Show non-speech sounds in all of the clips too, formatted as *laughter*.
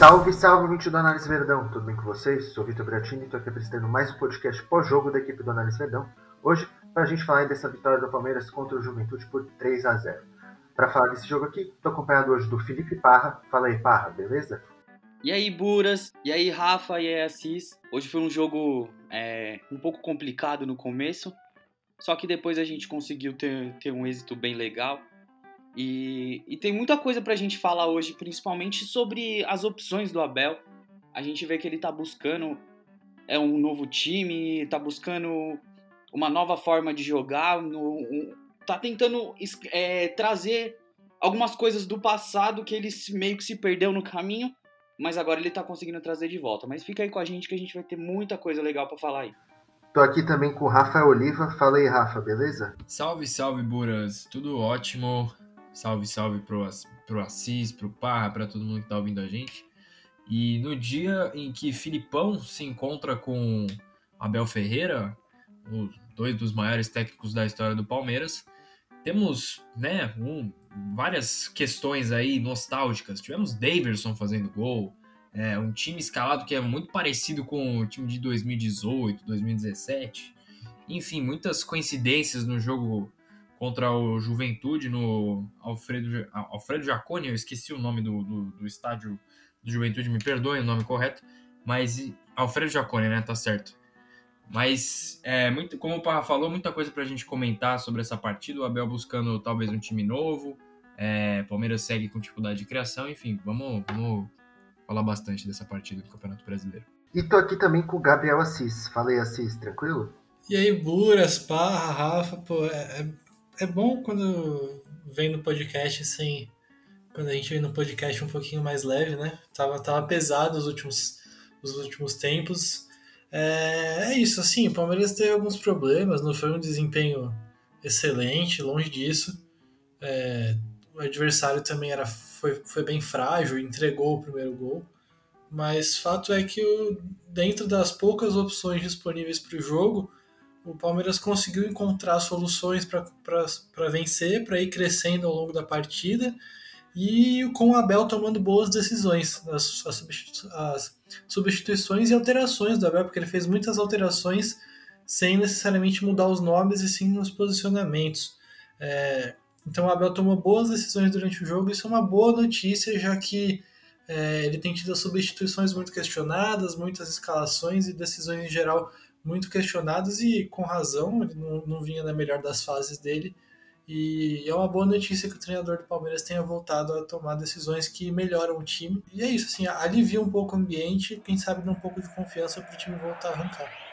Salve, salve, ouvinte do Análise Verdão, tudo bem com vocês? Sou Vitor Bratini e estou aqui apresentando mais um podcast pós-jogo da equipe do Análise Verdão. Hoje, para a gente falar dessa vitória do Palmeiras contra o Juventude por 3 a 0 Para falar desse jogo aqui, estou acompanhado hoje do Felipe Parra. Fala aí, Parra, beleza? E aí, Buras? E aí, Rafa? E aí, Assis? Hoje foi um jogo é, um pouco complicado no começo, só que depois a gente conseguiu ter, ter um êxito bem legal. E, e tem muita coisa pra gente falar hoje, principalmente sobre as opções do Abel. A gente vê que ele tá buscando é um novo time, tá buscando uma nova forma de jogar, no, um, tá tentando é, trazer algumas coisas do passado que ele meio que se perdeu no caminho, mas agora ele tá conseguindo trazer de volta. Mas fica aí com a gente que a gente vai ter muita coisa legal para falar aí. Tô aqui também com o Rafael Oliva. Fala aí, Rafa, beleza? Salve, salve, Buras. Tudo ótimo. Salve, salve pro, pro Assis, pro Parra, para todo mundo que tá ouvindo a gente. E no dia em que Filipão se encontra com Abel Ferreira, dois dos maiores técnicos da história do Palmeiras, temos né, um, várias questões aí nostálgicas. Tivemos Daverson fazendo gol, é, um time escalado que é muito parecido com o time de 2018, 2017. Enfim, muitas coincidências no jogo contra o Juventude no Alfredo, Alfredo Jaconi, eu esqueci o nome do, do, do estádio do Juventude, me perdoem o nome correto, mas Alfredo Jaconi, né, tá certo. Mas, é, muito, como o Parra falou, muita coisa pra gente comentar sobre essa partida, o Abel buscando talvez um time novo, é, Palmeiras segue com dificuldade de criação, enfim, vamos, vamos falar bastante dessa partida do Campeonato Brasileiro. E tô aqui também com o Gabriel Assis. Falei Assis, tranquilo? E aí, Buras, Parra, Rafa, pô, é, é bom quando vem no podcast assim. Quando a gente vem no podcast um pouquinho mais leve, né? Tava, tava pesado os últimos, os últimos tempos. É, é isso, assim, o Palmeiras teve alguns problemas, não foi um desempenho excelente, longe disso. É, o adversário também era, foi, foi bem frágil, entregou o primeiro gol. Mas fato é que o, dentro das poucas opções disponíveis para o jogo, o Palmeiras conseguiu encontrar soluções para vencer, para ir crescendo ao longo da partida e com o Abel tomando boas decisões, as, as, substituições e alterações do Abel, porque ele fez muitas alterações sem necessariamente mudar os nomes e sim nos posicionamentos. É, então o Abel tomou boas decisões durante o jogo, isso é uma boa notícia, já que é, ele tem tido substituições muito questionadas, muitas escalações e decisões em geral muito questionados e com razão, ele não, não vinha na melhor das fases dele. E é uma boa notícia que o treinador do Palmeiras tenha voltado a tomar decisões que melhoram o time. E é isso, assim, alivia um pouco o ambiente, quem sabe dá um pouco de confiança para o time voltar a arrancar.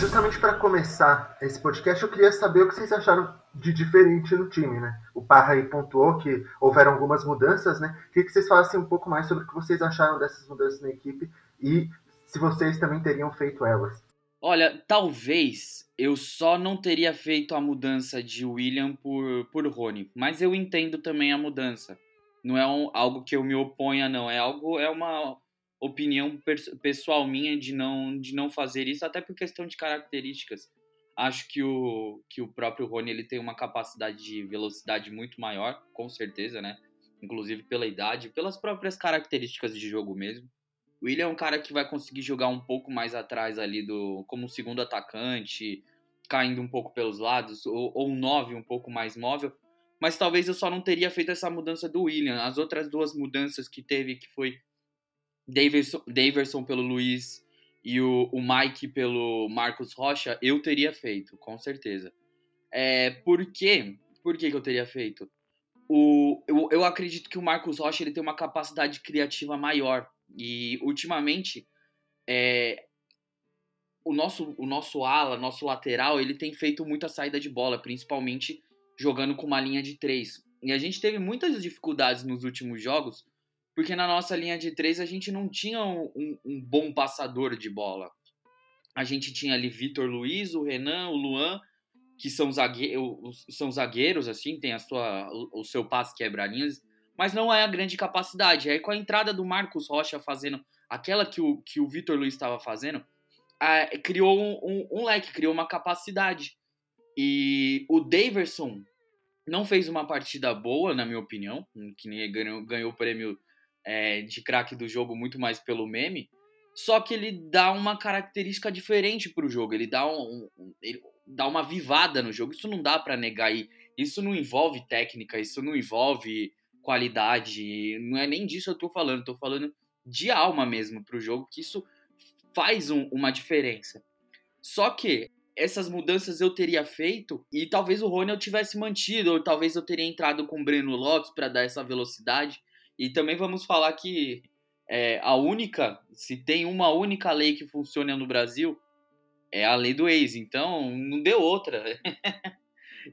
Justamente para começar esse podcast, eu queria saber o que vocês acharam de diferente no time, né? O Parra aí pontuou que houveram algumas mudanças, né? Queria que vocês falassem um pouco mais sobre o que vocês acharam dessas mudanças na equipe e se vocês também teriam feito elas. Olha, talvez eu só não teria feito a mudança de William por, por Rony, mas eu entendo também a mudança. Não é um, algo que eu me oponha, não. É algo, é uma opinião pessoal minha de não, de não fazer isso, até por questão de características. Acho que o, que o próprio Rony ele tem uma capacidade de velocidade muito maior, com certeza, né? Inclusive pela idade, pelas próprias características de jogo mesmo. O William é um cara que vai conseguir jogar um pouco mais atrás ali do como segundo atacante, caindo um pouco pelos lados, ou, ou um 9 um pouco mais móvel. Mas talvez eu só não teria feito essa mudança do William. As outras duas mudanças que teve, que foi Daverson, pelo Luiz e o, o Mike pelo Marcos Rocha, eu teria feito, com certeza. É, por quê? Por que, que eu teria feito? O, eu, eu acredito que o Marcos Rocha ele tem uma capacidade criativa maior. E ultimamente, é, o, nosso, o nosso ala, nosso lateral, ele tem feito muita saída de bola, principalmente jogando com uma linha de três. E a gente teve muitas dificuldades nos últimos jogos porque na nossa linha de três a gente não tinha um, um bom passador de bola. A gente tinha ali Vitor Luiz, o Renan, o Luan, que são, zagueiros, são zagueiros, assim, tem a sua, o, seu passe quebra-linhas, mas não é a grande capacidade. Aí com a entrada do Marcos Rocha fazendo aquela que o, que o Vitor Luiz estava fazendo, criou um, um, um leque, criou uma capacidade. E o Daverson não fez uma partida boa, na minha opinião, que ganhou, ganhou o prêmio é, de craque do jogo muito mais pelo meme. Só que ele dá uma característica diferente para o jogo, ele dá, um, um, ele dá uma vivada no jogo. Isso não dá para negar. Isso não envolve técnica, isso não envolve qualidade. Não é nem disso eu tô falando, tô falando de alma mesmo para o jogo, que isso faz um, uma diferença. Só que essas mudanças eu teria feito e talvez o Rony eu tivesse mantido, ou talvez eu teria entrado com o Breno Lopes para dar essa velocidade. E também vamos falar que é, a única, se tem uma única lei que funciona no Brasil, é a lei do ex. Então, não deu outra. *laughs*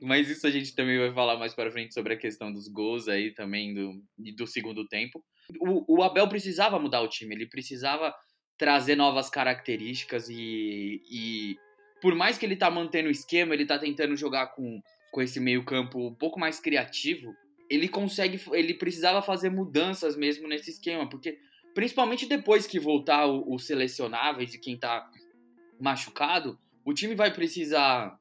Mas isso a gente também vai falar mais para frente sobre a questão dos gols aí também do, do segundo tempo. O, o Abel precisava mudar o time, ele precisava trazer novas características e, e por mais que ele tá mantendo o esquema, ele tá tentando jogar com, com esse meio campo um pouco mais criativo, ele consegue, ele precisava fazer mudanças mesmo nesse esquema, porque principalmente depois que voltar os selecionáveis e quem tá machucado, o time vai precisar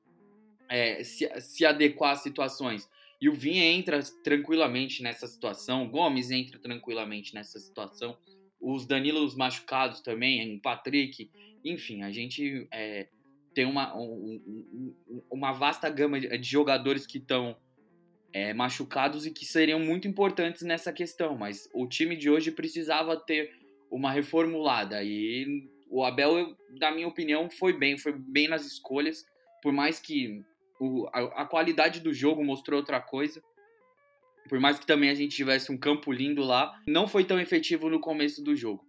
é, se, se adequar às situações. E o Vinha entra tranquilamente nessa situação, o Gomes entra tranquilamente nessa situação, os Danilos machucados também, o Patrick, enfim, a gente é, tem uma, um, uma vasta gama de, jogadores que estão é, machucados e que seriam muito importantes nessa questão, mas o time de hoje precisava ter uma reformulada e o Abel, na minha opinião, foi bem, foi bem nas escolhas, por mais que o, a, a qualidade do jogo mostrou outra coisa, por mais que também a gente tivesse um campo lindo lá, não foi tão efetivo no começo do jogo.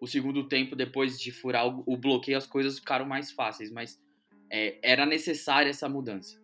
O segundo tempo, depois de furar o, o bloqueio, as coisas ficaram mais fáceis, mas é, era necessária essa mudança.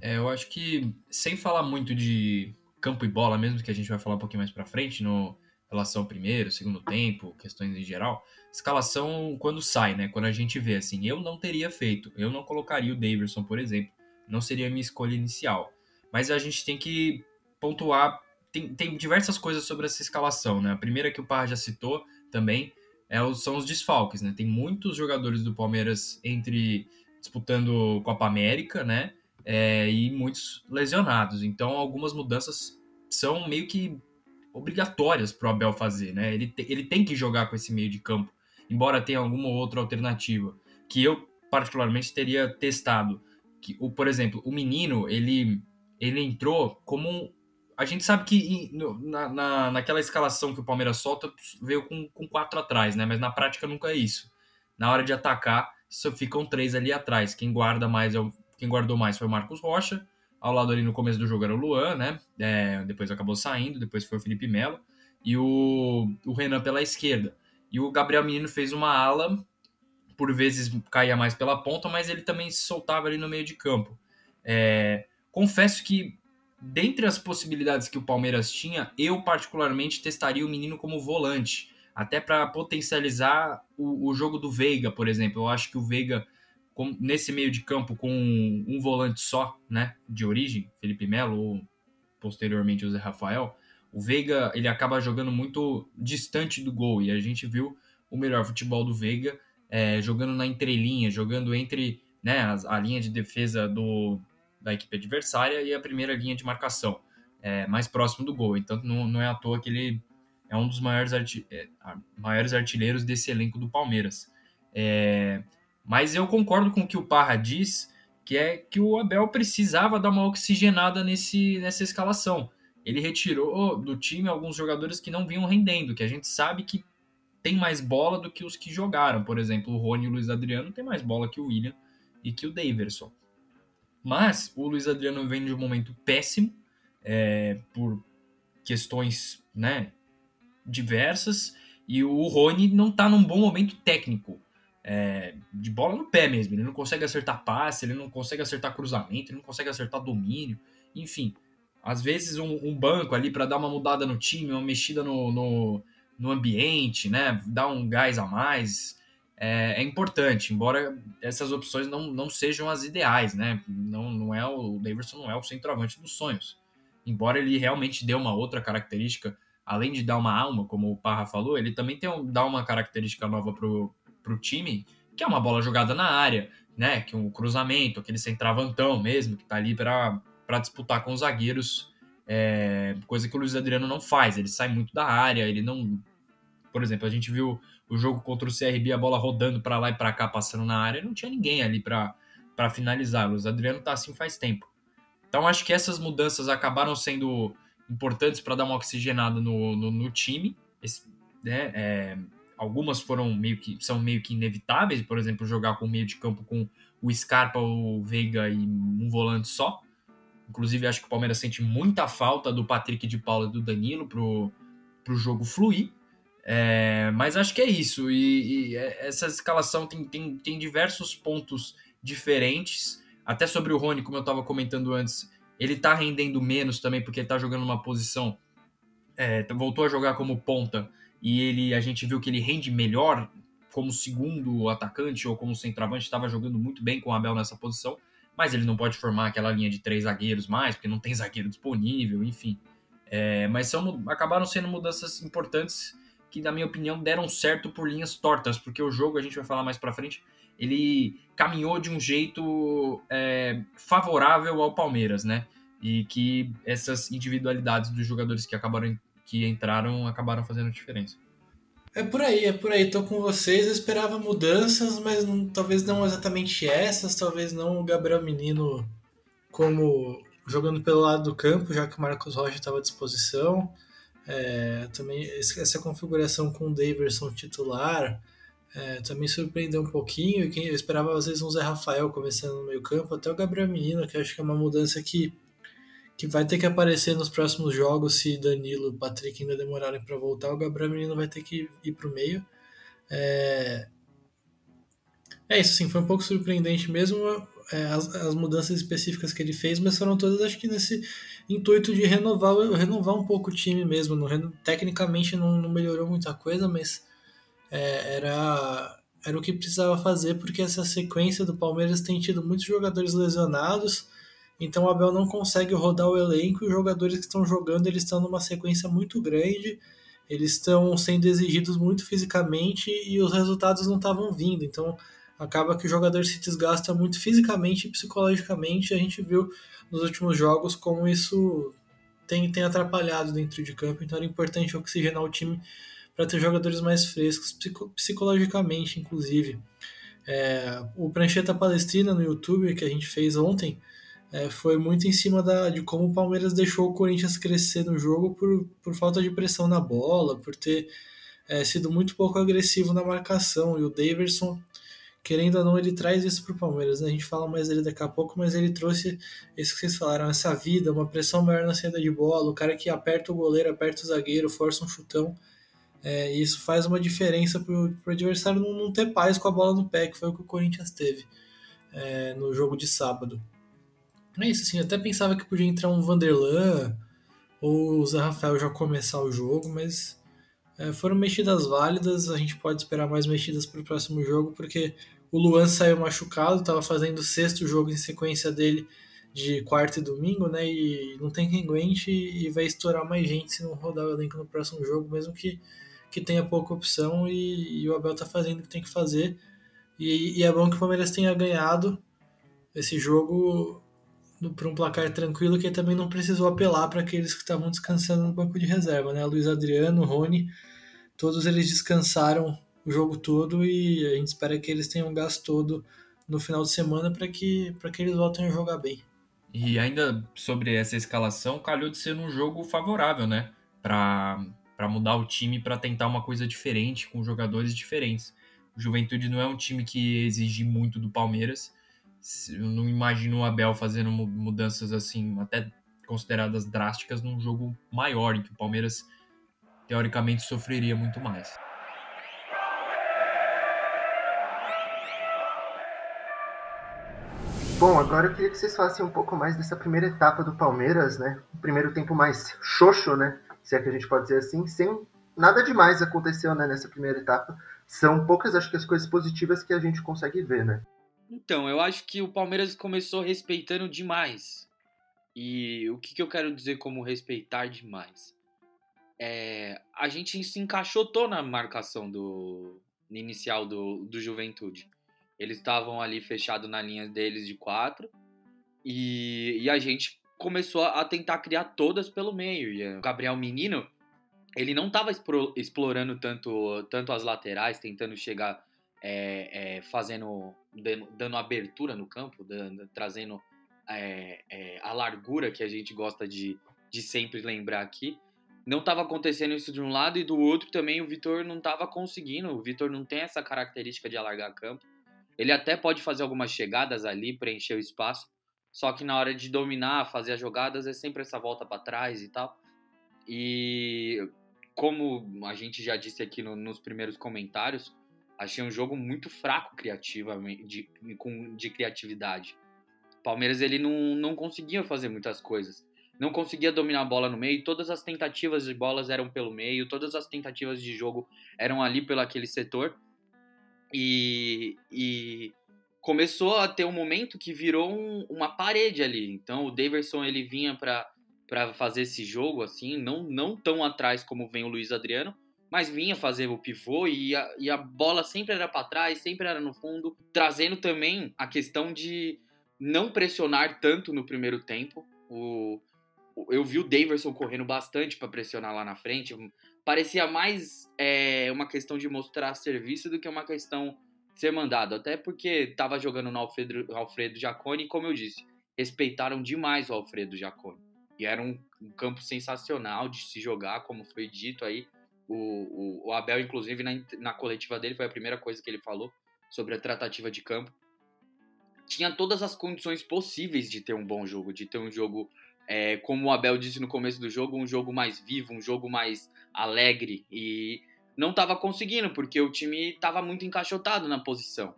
É, eu acho que, sem falar muito de campo e bola mesmo, que a gente vai falar um pouquinho mais para frente, no relação ao primeiro, segundo tempo, questões em geral, escalação quando sai, né? Quando a gente vê, assim, eu não teria feito, eu não colocaria o Davidson, por exemplo, não seria a minha escolha inicial. Mas a gente tem que pontuar, tem, tem diversas coisas sobre essa escalação, né? A primeira que o Parra já citou também é, são os desfalques, né? Tem muitos jogadores do Palmeiras entre disputando Copa América, né? É, e muitos lesionados. Então, algumas mudanças são meio que obrigatórias para o Abel fazer, né? Ele, te, ele tem que jogar com esse meio de campo, embora tenha alguma outra alternativa que eu particularmente teria testado. Que, o, por exemplo, o menino ele ele entrou como a gente sabe que na, na, naquela escalação que o Palmeiras solta veio com, com quatro atrás, né? Mas na prática nunca é isso. Na hora de atacar só ficam três ali atrás. Quem guarda mais é o, quem guardou mais foi o Marcos Rocha. Ao lado ali no começo do jogo era o Luan, né? É, depois acabou saindo, depois foi o Felipe Melo. E o, o Renan pela esquerda. E o Gabriel Menino fez uma ala, por vezes caía mais pela ponta, mas ele também se soltava ali no meio de campo. É, confesso que, dentre as possibilidades que o Palmeiras tinha, eu particularmente testaria o menino como volante até para potencializar o, o, jogo do Veiga, por exemplo. Eu acho que o Veiga, com, nesse meio de campo, com um, volante só, né, de origem, Felipe Melo ou posteriormente o Zé Rafael, o Veiga ele acaba jogando muito distante do gol e a gente viu o melhor futebol do Veiga é, jogando na entrelinha, jogando entre né, a, a linha de defesa do, da equipe adversária e a primeira linha de marcação, é, mais próximo do gol. Então não, não é à toa que ele é um dos maiores, arti é, maiores artilheiros desse elenco do Palmeiras. Mas eu concordo com o que o Parra diz, que é que o Abel precisava dar uma oxigenada nesse, nessa escalação. Ele retirou do time alguns jogadores que não vinham rendendo, que a gente sabe que tem mais bola do que os que jogaram. Por exemplo, o Rony e o Luiz Adriano tem mais bola que o William e que o Daverson. Mas o Luiz Adriano vem de um momento péssimo, é, por questões né, diversas e o Rony não tá num bom momento técnico. É, de bola no pé mesmo. Ele não consegue acertar passe, ele não consegue acertar cruzamento, ele não consegue acertar domínio. Enfim, às vezes um, um banco ali para dar uma mudada no time, uma mexida no, no, no, ambiente, né? Dar um gás a mais. É, é, importante, embora essas opções não, não sejam as ideais, né? Não, não é o, Davidson não é o centroavante dos sonhos. Embora ele realmente dê uma outra característica além de dar uma alma, como o Parra falou, ele também tem um, dá uma característica nova pro, pro time, que é uma bola jogada na área, né? Que um cruzamento, aquele centravantão mesmo, que tá ali para para disputar com os zagueiros, é, coisa que o Luiz Adriano não faz. Ele sai muito da área, ele não. Por exemplo, a gente viu o jogo contra o CRB, a bola rodando para lá e para cá, passando na área, não tinha ninguém ali para finalizar. O Luiz Adriano tá assim faz tempo. Então acho que essas mudanças acabaram sendo importantes para dar uma oxigenada no, no, no time. Esse, né, é, algumas foram meio que são meio que inevitáveis, por exemplo, jogar com o meio de campo com o Scarpa, o Veiga e um volante só. Inclusive, acho que o Palmeiras sente muita falta do Patrick de Paula e do Danilo pro, pro jogo fluir. É, mas acho que é isso. E, e, essa escalação tem, tem, tem diversos pontos diferentes. Até sobre o Rony, como eu estava comentando antes, ele está rendendo menos também, porque ele está jogando numa posição. É, voltou a jogar como ponta e ele a gente viu que ele rende melhor como segundo atacante ou como centroavante, estava jogando muito bem com o Abel nessa posição, mas ele não pode formar aquela linha de três zagueiros mais, porque não tem zagueiro disponível, enfim. É, mas são, acabaram sendo mudanças importantes que, na minha opinião, deram certo por linhas tortas, porque o jogo, a gente vai falar mais para frente, ele caminhou de um jeito é, favorável ao Palmeiras, né? E que essas individualidades dos jogadores que acabaram que entraram acabaram fazendo diferença. É por aí, é por aí. Tô com vocês. Eu esperava mudanças, mas não, talvez não exatamente essas. Talvez não o Gabriel Menino como jogando pelo lado do campo, já que o Marcos Rocha estava à disposição. É, também essa configuração com o Daverson titular é, também surpreendeu um pouquinho. Eu esperava às vezes um Zé Rafael começando no meio campo, até o Gabriel Menino, que acho que é uma mudança que que vai ter que aparecer nos próximos jogos se Danilo e Patrick ainda demorarem para voltar. O Gabriel Menino vai ter que ir para o meio. É... é isso, sim, foi um pouco surpreendente mesmo é, as, as, mudanças específicas que ele fez, mas foram todas, acho que nesse intuito de renovar, renovar um pouco o time mesmo. Não, tecnicamente não, não, melhorou muita coisa, mas é, era, era o que precisava fazer, porque essa sequência do Palmeiras tem tido muitos jogadores lesionados então o Abel não consegue rodar o elenco e os jogadores que estão jogando eles estão numa sequência muito grande, eles estão sendo exigidos muito fisicamente e os resultados não estavam vindo. Então acaba que o jogador se desgasta muito fisicamente e psicologicamente. A gente viu nos últimos jogos como isso tem, tem atrapalhado dentro de campo. Então era importante oxigenar o time para ter jogadores mais frescos, psicologicamente, inclusive. É, o Prancheta Palestrina no YouTube que a gente fez ontem é, foi muito em cima da, de como o Palmeiras deixou o Corinthians crescer no jogo por, por falta de pressão na bola, por ter é, sido muito pouco agressivo na marcação. E o Daverson, querendo ou não, ele traz isso para o Palmeiras. Né? A gente fala mais dele daqui a pouco, mas ele trouxe isso que vocês falaram, essa vida, uma pressão maior na saída de bola, o cara que aperta o goleiro, aperta o zagueiro, força um chutão. É, isso faz uma diferença para o adversário não, não, ter paz com a bola no pé, que foi o que o Corinthians teve é, no jogo de sábado. É isso, assim, eu até pensava que podia entrar um Vanderlan ou o Zé Rafael já começar o jogo, mas é, foram mexidas válidas, a gente pode esperar mais mexidas para o próximo jogo, porque o Luan saiu machucado, estava fazendo o sexto jogo em sequência dele de quarta e domingo, né? E não tem quem aguente e vai estourar mais gente se não rodar o elenco no próximo jogo, mesmo que, que tenha pouca opção e, e o Abel tá fazendo o que tem que fazer. E, e é bom que o Palmeiras tenha ganhado esse jogo para um placar tranquilo que também não precisou apelar para aqueles que estavam descansando no banco de reserva, né? Luiz Adriano, Rony, todos eles descansaram o jogo todo e a gente espera que eles tenham gasto todo no final de semana para que, que eles voltem a jogar bem. E ainda sobre essa escalação, calhou de ser um jogo favorável, né? Para mudar o time, para tentar uma coisa diferente, com jogadores diferentes. O Juventude não é um time que exige muito do Palmeiras, eu não imagino o Abel fazendo mudanças assim, até consideradas drásticas, num jogo maior, em que o Palmeiras teoricamente sofreria muito mais. Bom, agora eu queria que vocês falassem um pouco mais dessa primeira etapa do Palmeiras, né? O primeiro tempo mais xoxo, né? Se é que a gente pode dizer assim, sem nada demais aconteceu né, nessa primeira etapa. São poucas, acho que, as coisas positivas que a gente consegue ver, né? Então, eu acho que o Palmeiras começou respeitando demais. E o que, que eu quero dizer como respeitar demais? É, a gente se encaixotou na marcação do inicial do, do Juventude. Eles estavam ali fechados na linha deles de quatro. E, e a gente começou a tentar criar todas pelo meio. E o Gabriel Menino, ele não estava explorando tanto, tanto as laterais, tentando chegar, é, é, fazendo, dando, abertura no campo, dando, trazendo é, é, a largura que a gente gosta de, de sempre lembrar aqui. Não estava acontecendo isso de um lado e do outro também o Vitor não estava conseguindo. O Vitor não tem essa característica de alargar campo. Ele até pode fazer algumas chegadas ali, preencher o espaço, só que na hora de dominar, fazer as jogadas, é sempre essa volta para trás e tal. E como a gente já disse aqui no, nos primeiros comentários, achei um jogo muito fraco criativamente, de, com, de criatividade. O Palmeiras ele não, não conseguia fazer muitas coisas. Não conseguia dominar a bola no meio, todas as tentativas de bolas eram pelo meio, todas as tentativas de jogo eram ali pelo aquele setor. E, e começou a ter um momento que virou um, uma parede ali. Então o Daverson ele vinha para fazer esse jogo assim, não não tão atrás como vem o Luiz Adriano, mas vinha fazer o pivô e a, e a bola sempre era para trás, sempre era no fundo, trazendo também a questão de não pressionar tanto no primeiro tempo. O, eu vi o Daverson correndo bastante para pressionar lá na frente. Parecia mais é, uma questão de mostrar serviço do que uma questão ser mandado. Até porque estava jogando no Alfredo, Alfredo e como eu disse, respeitaram demais o Alfredo Jaconi. E era um, um, campo sensacional de se jogar, como foi dito aí. O, o, o Abel, inclusive, na, na coletiva dele, foi a primeira coisa que ele falou sobre a tratativa de campo. Tinha todas as condições possíveis de ter um bom jogo, de ter um jogo, é, como o Abel disse no começo do jogo, um jogo mais vivo, um jogo mais alegre. E não estava conseguindo, porque o time estava muito encaixotado na posição.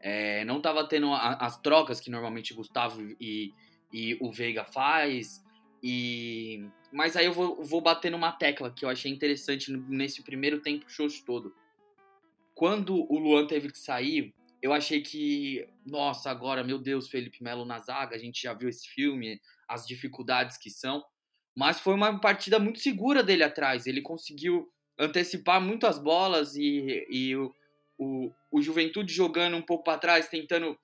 É, não estava tendo a, as trocas que normalmente Gustavo e, e o Veiga faz. E mas aí eu vou, vou bater numa tecla que eu achei interessante nesse primeiro tempo show todo. Quando o Luan teve que sair, eu achei que, nossa, agora, meu Deus, Felipe Melo na zaga, a gente já viu esse filme, as dificuldades que são. Mas foi uma partida muito segura dele atrás. Ele conseguiu antecipar muito as bolas e, e o, o, o Juventude jogando um pouco para trás, tentando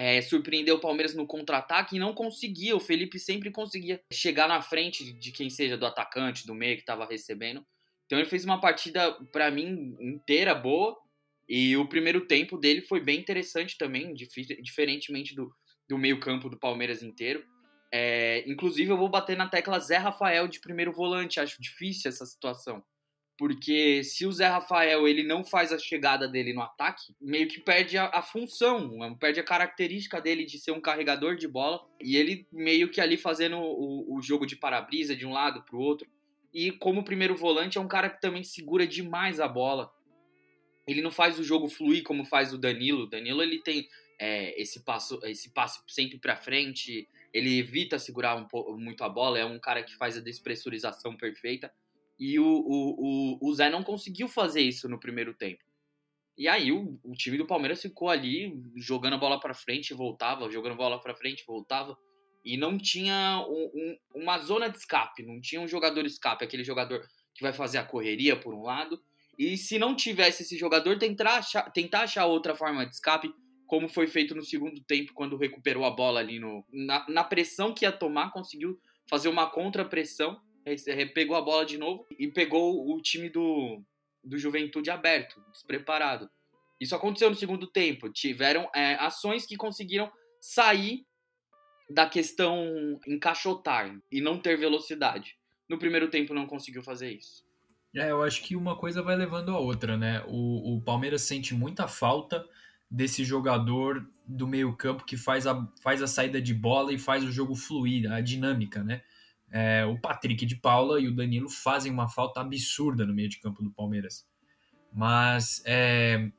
é, surpreender o Palmeiras no contra-ataque e não conseguia. O Felipe sempre conseguia chegar na frente de quem seja do atacante, do meio que estava recebendo. Então ele fez uma partida, para mim, inteira boa. E o primeiro tempo dele foi bem interessante também, diferentemente do, do meio-campo do Palmeiras inteiro. É, inclusive, eu vou bater na tecla Zé Rafael de primeiro volante. Acho difícil essa situação porque se o Zé Rafael ele não faz a chegada dele no ataque, meio que perde a, a, função, perde a característica dele de ser um carregador de bola, e ele meio que ali fazendo o, o jogo de para-brisa de um lado para o outro. E como primeiro volante é um cara que também segura demais a bola. Ele não faz o jogo fluir como faz o Danilo. O Danilo ele tem é, esse passo, esse passo sempre para frente. Ele evita segurar um muito a bola. É um cara que faz a despressurização perfeita. E o, o, o, o Zé não conseguiu fazer isso no primeiro tempo. E aí o, o time do Palmeiras ficou ali jogando a bola para frente, voltava, jogando a bola para frente, voltava. E não tinha um, um, uma zona de escape, não tinha um jogador escape, aquele jogador que vai fazer a correria por um lado. E se não tivesse esse jogador, tentar achar, tentar achar outra forma de escape, como foi feito no segundo tempo, quando recuperou a bola ali no, na, na pressão que ia tomar, conseguiu fazer uma contra-pressão pegou a bola de novo e pegou o time do, do Juventude aberto, despreparado. Isso aconteceu no segundo tempo. Tiveram é, ações que conseguiram sair da questão encaixotar e não ter velocidade. No primeiro tempo não conseguiu fazer isso. É, eu acho que uma coisa vai levando a outra, né? O, o Palmeiras sente muita falta desse jogador do meio campo que faz a, faz a saída de bola e faz o jogo fluir, a dinâmica, né? É, o Patrick de Paula e o Danilo fazem uma falta absurda no meio de campo do Palmeiras. Mas é,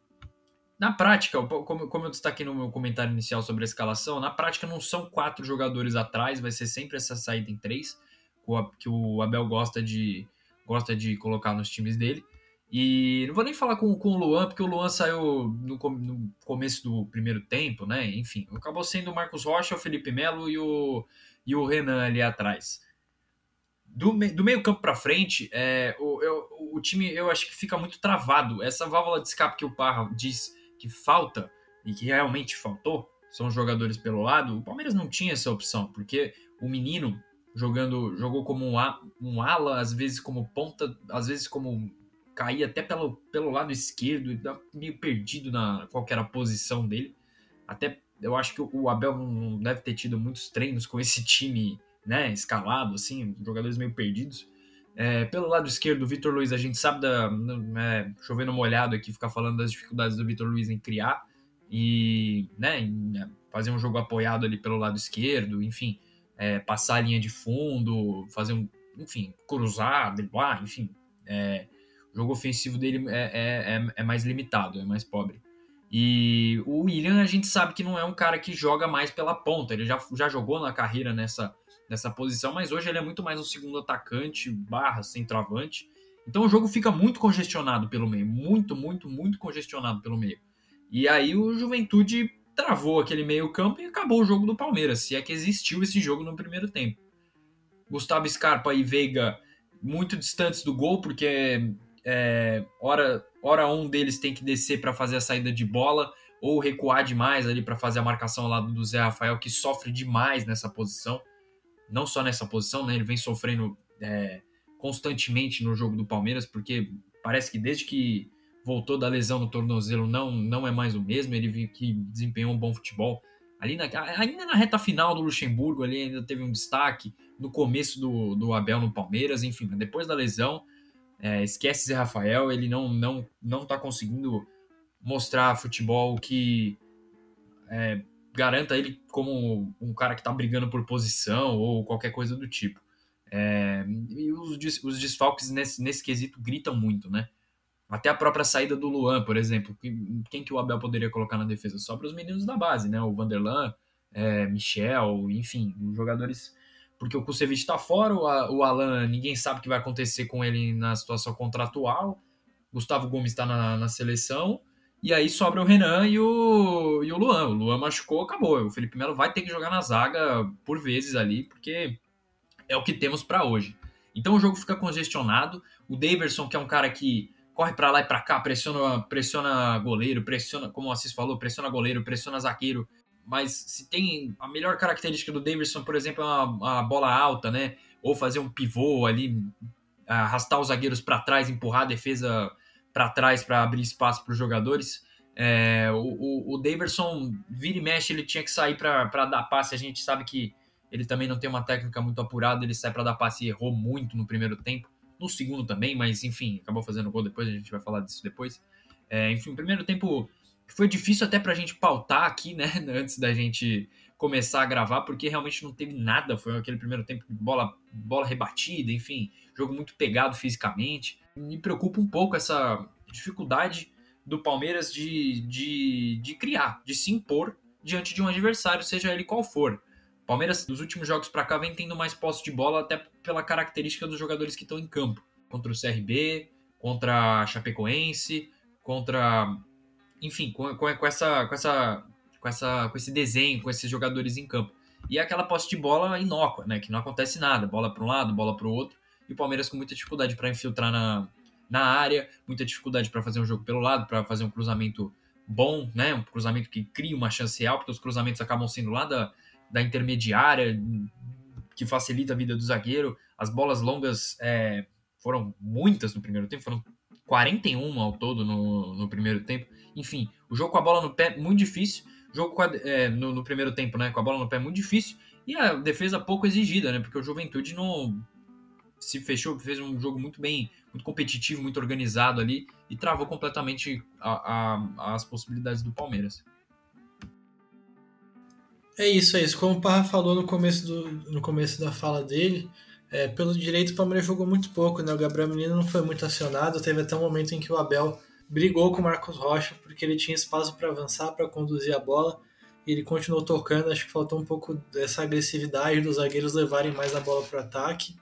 na prática, como, como, eu destaquei no meu comentário inicial sobre a escalação, na prática não são quatro jogadores atrás, vai ser sempre essa saída em três, que o Abel gosta de, gosta de colocar nos times dele. E não vou nem falar com, com o Luan, porque o Luan saiu no, no começo do primeiro tempo, né? Enfim, acabou sendo o Marcos Rocha, o Felipe Melo e o, e o Renan ali atrás do, me, do meio campo para frente, é, o, eu, o time eu acho que fica muito travado. Essa válvula de escape que o Parra diz que falta, e que realmente faltou, são os jogadores pelo lado, o Palmeiras não tinha essa opção, porque o menino jogando, jogou como um, um ala, às vezes como ponta, às vezes como caía até pelo, pelo lado esquerdo, meio perdido na qual era a posição dele. Até eu acho que o Abel não deve ter tido muitos treinos com esse time, né, escalado, assim, jogadores meio perdidos. É, pelo lado esquerdo, o Vitor Luiz, a gente sabe da. É, chovendo molhado aqui, ficar falando das dificuldades do Vitor Luiz em criar e né, em é, fazer um jogo apoiado ali pelo lado esquerdo, enfim, é, passar a linha de fundo, fazer um. Enfim, cruzar, driblar, enfim. É, o jogo ofensivo dele é, é, é, é mais limitado, é mais pobre. E o William a gente sabe que não é um cara que joga mais pela ponta, ele já, já jogou na carreira nessa, nessa posição, mas hoje ele é muito mais um segundo atacante, barra, centroavante. Então o jogo fica muito congestionado pelo meio, muito, muito, muito congestionado pelo meio. E aí o Juventude travou aquele meio campo e acabou o jogo do Palmeiras, se é que existiu esse jogo no primeiro tempo. Gustavo Scarpa e Veiga muito distantes do gol, porque é, hora, hora um deles tem que descer para fazer a saída de bola, ou recuar demais ali para fazer a marcação ao lado do Zé Rafael, que sofre demais nessa posição não só nessa posição, né? Ele vem sofrendo é, constantemente no jogo do Palmeiras, porque parece que desde que voltou da lesão no tornozelo não, não é mais o mesmo. Ele viu que desempenhou um bom futebol. Ali na, ainda na reta final do Luxemburgo, ali ainda teve um destaque. No começo do, do Abel no Palmeiras, enfim, depois da lesão, é, esquece Zé Rafael, ele não, não, não tá conseguindo mostrar futebol que é, garanta ele como um cara que está brigando por posição ou qualquer coisa do tipo. É, e os, os desfalques nesse, nesse quesito gritam muito, né? Até a própria saída do Luan, por exemplo. Quem que o Abel poderia colocar na defesa? Só para os meninos da base, né? O Vanderlan, é, Michel, enfim, os jogadores. Porque o Kusevich está fora, o, o Alan, ninguém sabe o que vai acontecer com ele na situação contratual. Gustavo Gomes está na, na seleção. E aí sobra o Renan e o, e o Luan. O Luan machucou, acabou. O Felipe Melo vai ter que jogar na zaga por vezes ali, porque é o que temos para hoje. Então o jogo fica congestionado. O Daverson, que é um cara que corre para lá e para cá, pressiona, pressiona goleiro, pressiona, como o Assis falou, pressiona goleiro, pressiona zagueiro. Mas se tem a melhor característica do Daverson, por exemplo, é uma, uma bola alta, né? Ou fazer um pivô ali, arrastar os zagueiros para trás, empurrar a defesa para trás para abrir espaço para os jogadores. É, o, o, o Daverson vira e mexe, ele tinha que sair para dar passe. A gente sabe que ele também não tem uma técnica muito apurada, ele sai para dar passe e errou muito no primeiro tempo. No segundo também, mas enfim, acabou fazendo gol depois, a gente vai falar disso depois. É, enfim, o primeiro tempo foi difícil até para a gente pautar aqui, né, *laughs* antes da gente começar a gravar, porque realmente não teve nada. Foi aquele primeiro tempo de bola, bola rebatida, enfim, jogo muito pegado fisicamente me preocupa um pouco essa dificuldade do Palmeiras de, de, de criar, de se impor diante de um adversário, seja ele qual for. O Palmeiras, nos últimos jogos para cá, vem tendo mais posse de bola, até pela característica dos jogadores que estão em campo. Contra o CRB, contra a Chapecoense, contra. Enfim, com, com, com, essa, com, essa, com, essa, com esse desenho, com esses jogadores em campo. E é aquela posse de bola inócua, né? Que não acontece nada. Bola para um lado, bola para o outro e o Palmeiras com muita dificuldade para infiltrar na, na área, muita dificuldade para fazer um jogo pelo lado, para fazer um cruzamento bom, né? Um cruzamento que cria uma chance real, porque os cruzamentos acabam sendo lá da, da intermediária, que facilita a vida do zagueiro. As bolas longas é, foram muitas no primeiro tempo, foram 41 ao todo no, no primeiro tempo. Enfim, o jogo com a bola no pé muito difícil. jogo a, é, no, no, primeiro tempo, né? Com a bola no pé muito difícil. E a defesa pouco exigida, né? Porque o Juventude não, se fechou, fez um jogo muito bem, muito competitivo, muito organizado ali e travou completamente a, a, as possibilidades do Palmeiras. É isso, é isso. Como o Parra falou no começo, do, no começo da fala dele, é, pelo direito o Palmeiras jogou muito pouco, né? O Gabriel Menino não foi muito acionado, teve até um momento em que o Abel brigou com o Marcos Rocha porque ele tinha espaço para avançar, para conduzir a bola, e ele continuou tocando. Acho que faltou um pouco dessa agressividade dos zagueiros levarem mais a bola para o ataque.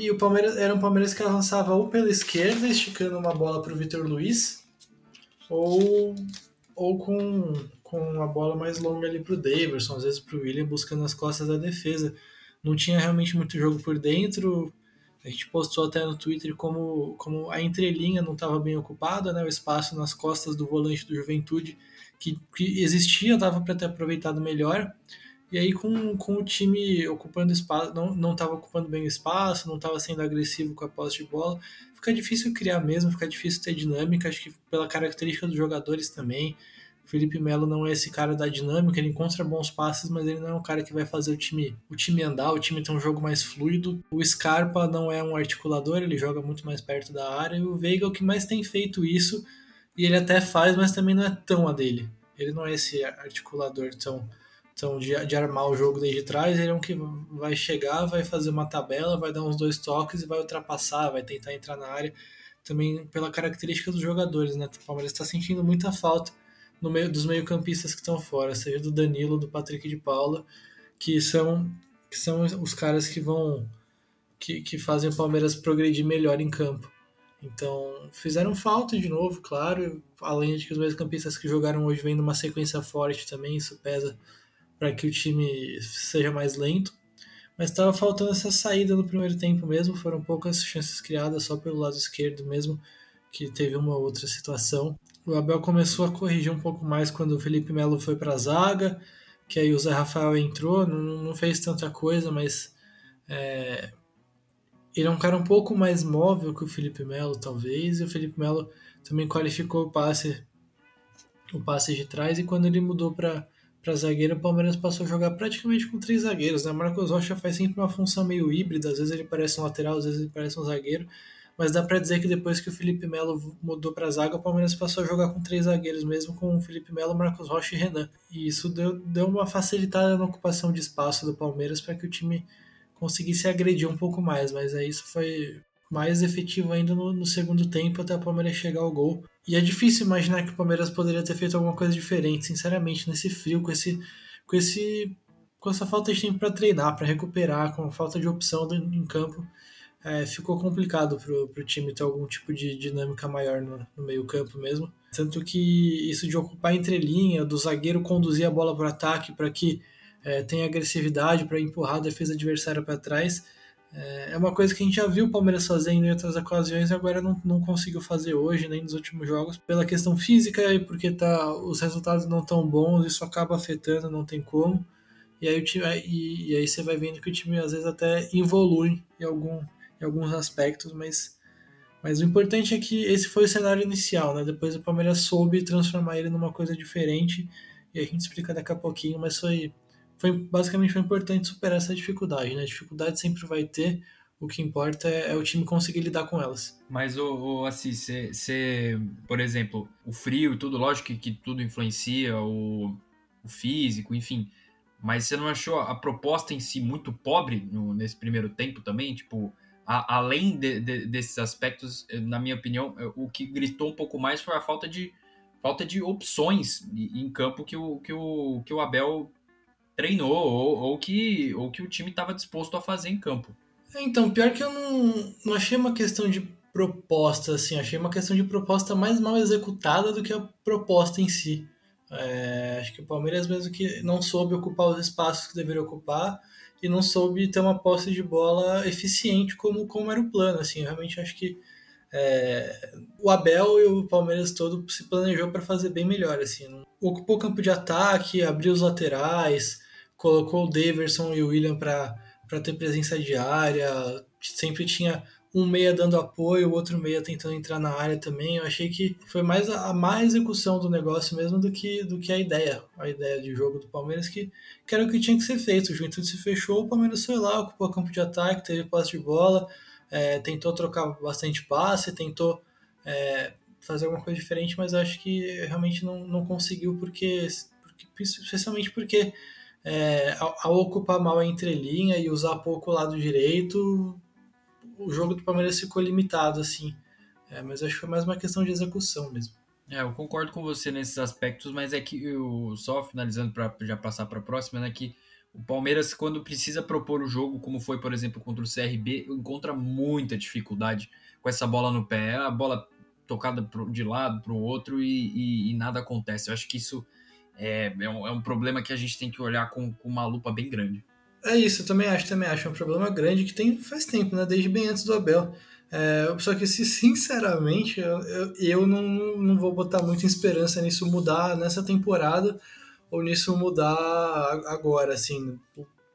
E o Palmeiras era um Palmeiras que avançava ou pela esquerda, esticando uma bola para o Vitor Luiz, ou, ou com, com uma bola mais longa ali para o Daverson, às vezes para o William, buscando as costas da defesa. Não tinha realmente muito jogo por dentro. A gente postou até no Twitter como, como a entrelinha não estava bem ocupada, né? o espaço nas costas do volante do Juventude que, que existia, dava para ter aproveitado melhor. E aí, com, com o time ocupando espaço, não estava ocupando bem o espaço, não estava sendo agressivo com a posse de bola, fica difícil criar mesmo, fica difícil ter dinâmica, acho que pela característica dos jogadores também. Felipe Melo não é esse cara da dinâmica, ele encontra bons passes, mas ele não é um cara que vai fazer o time, o time andar, o time ter um jogo mais fluido. O Scarpa não é um articulador, ele joga muito mais perto da área, e o Veiga é o que mais tem feito isso, e ele até faz, mas também não é tão a dele. Ele não é esse articulador tão, tão de, de armar o jogo desde trás, ele é um que vai chegar, vai fazer uma tabela, vai dar uns dois toques e vai ultrapassar, vai tentar entrar na área. Também pela característica dos jogadores, né? O Palmeiras está sentindo muita falta no meio dos meio-campistas que estão fora, seja do Danilo, do Patrick de Paula, que são que são os caras que vão que, que fazem o Palmeiras progredir melhor em campo. Então, fizeram falta de novo, claro, além de que os meio-campistas que jogaram hoje vêm numa sequência forte também, isso pesa para que o time seja mais lento. Mas estava faltando essa saída no primeiro tempo mesmo, foram poucas chances criadas só pelo lado esquerdo mesmo, que teve uma outra situação o Abel começou a corrigir um pouco mais quando o Felipe Melo foi para a zaga, que aí o Zé Rafael entrou, não, não fez tanta coisa, mas é, ele é um cara um pouco mais móvel que o Felipe Melo, talvez, e o Felipe Melo também qualificou o passe, o passe de trás, e quando ele mudou para para zagueiro, o Palmeiras passou a jogar praticamente com três zagueiros. Né? Marcos Rocha faz sempre uma função meio híbrida, às vezes ele parece um lateral, às vezes ele parece um zagueiro mas dá para dizer que depois que o Felipe Melo mudou para zaga, o Palmeiras passou a jogar com três zagueiros mesmo, com o Felipe Melo, Marcos Rocha e Renan. E isso deu, deu uma facilitada na ocupação de espaço do Palmeiras para que o time conseguisse agredir um pouco mais, mas aí isso foi mais efetivo ainda no, no, segundo tempo até o Palmeiras chegar ao gol. E é difícil imaginar que o Palmeiras poderia ter feito alguma coisa diferente, sinceramente, nesse frio, com esse com esse com essa falta de tempo para treinar, para recuperar, com a falta de opção em campo é, ficou complicado para o time ter algum tipo de dinâmica maior no, no meio-campo mesmo. Tanto que isso de ocupar entrelinha, do zagueiro conduzir a bola para o ataque para que é, tenha agressividade para empurrar a defesa adversária para trás, é, é uma coisa que a gente já viu o Palmeiras fazendo em outras ocasiões e agora não, não conseguiu fazer hoje, nem nos últimos jogos, pela questão física e porque tá, os resultados não tão bons, isso acaba afetando, não tem como. E aí, o time, e, e aí você vai vendo que o time às vezes até evolui em algum, em alguns aspectos, mas, mas o importante é que esse foi o cenário inicial, né? Depois o Palmeiras soube transformar ele numa coisa diferente e a gente explica daqui a pouquinho, mas foi, foi basicamente foi importante superar essa dificuldade, né? A dificuldade sempre vai ter, o que importa é, é o time conseguir lidar com elas. Mas, o, assim, você, por exemplo, o frio e tudo, lógico que, que tudo influencia, o, o físico, enfim. Mas você não achou a proposta em si muito pobre no, nesse primeiro tempo também? Tipo, a, além de, de, desses aspectos, eh, na minha opinião, eh, o que gritou um pouco mais foi a falta de, falta de opções em campo que o, que o, que o Abel treinou ou, ou que, ou que o time estava disposto a fazer em campo. Então, pior que eu não, não achei uma questão de proposta, assim, achei uma questão de proposta mais mal executada do que a proposta em si. É, acho que o Palmeiras mesmo que não soube ocupar os espaços que deveria ocupar, e não soube ter uma posse de bola eficiente como, como era o plano. Assim, realmente acho que é, o Abel e o Palmeiras todo se planejou para fazer bem melhor. Assim, ocupou o campo de ataque, abriu os laterais, colocou o Daverson e o William para ter presença diária, sempre tinha um meia dando apoio, o outro meia tentando entrar na área também. Eu achei que foi mais a, a má execução do negócio mesmo do que, do que a ideia, a ideia de jogo do Palmeiras, que, que era o que tinha que ser feito. O Juventude se fechou, o Palmeiras foi lá, ocupou o campo de ataque, teve posse de bola, é, tentou trocar bastante passe, tentou é, fazer alguma coisa diferente, mas acho que realmente não, não conseguiu, porque, porque especialmente porque é, ao, ao, ocupar mal a entrelinha e usar pouco o lado direito, o jogo do Palmeiras ficou limitado, assim. É, mas acho que foi mais uma questão de execução mesmo. É, eu concordo com você nesses aspectos, mas é que eu, só finalizando para já passar para a próxima, né, que o Palmeiras, quando precisa propor o jogo, como foi, por exemplo, contra o CRB, encontra muita dificuldade com essa bola no pé. A bola tocada de lado para o outro e, e, e, nada acontece. Eu acho que isso é, é, um, é um problema que a gente tem que olhar com, com uma lupa bem grande. É isso, eu também acho, também acho. É um problema grande que tem faz tempo, né? Desde bem antes do Abel. É, só que, se, *laughs* sinceramente, eu, eu, eu não, não vou botar muita esperança nisso mudar nessa temporada, ou nisso mudar agora, assim,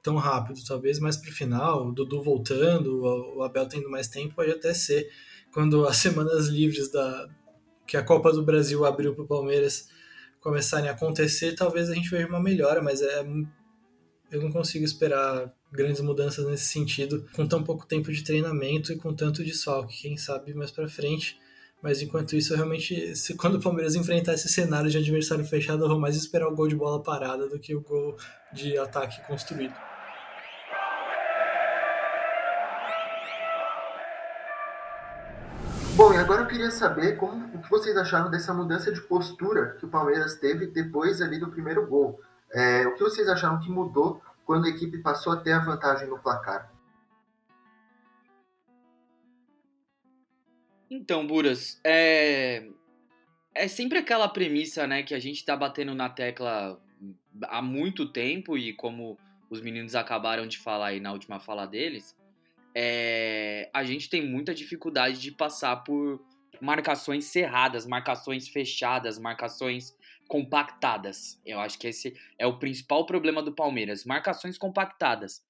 tão rápido, talvez mais pro final, o Dudu voltando, o Abel tendo mais tempo, pode até ser quando as *laughs* semanas livres da que a Copa do Brasil abriu para o Palmeiras começarem a acontecer, talvez a gente veja uma melhora, mas é eu não consigo esperar grandes mudanças nesse sentido com tão pouco tempo de treinamento e com tanto desfalque, quem sabe mais para frente. Mas enquanto isso, eu realmente, se quando o Palmeiras enfrentar esse cenário de adversário fechado, eu vou mais esperar o gol de bola parada do que o gol de ataque construído. Bom, e agora eu queria saber como, o que vocês acharam dessa mudança de postura que o Palmeiras teve depois ali do primeiro gol. É, o que vocês acharam que mudou quando a equipe passou a ter a vantagem no placar? Então, Buras, é... é sempre aquela premissa, né, que a gente tá batendo na tecla há muito tempo e como os meninos acabaram de falar aí na última fala deles, é, a gente tem muita dificuldade de passar por marcações cerradas, marcações fechadas, marcações compactadas. Eu acho que esse é o principal problema do Palmeiras, marcações compactadas.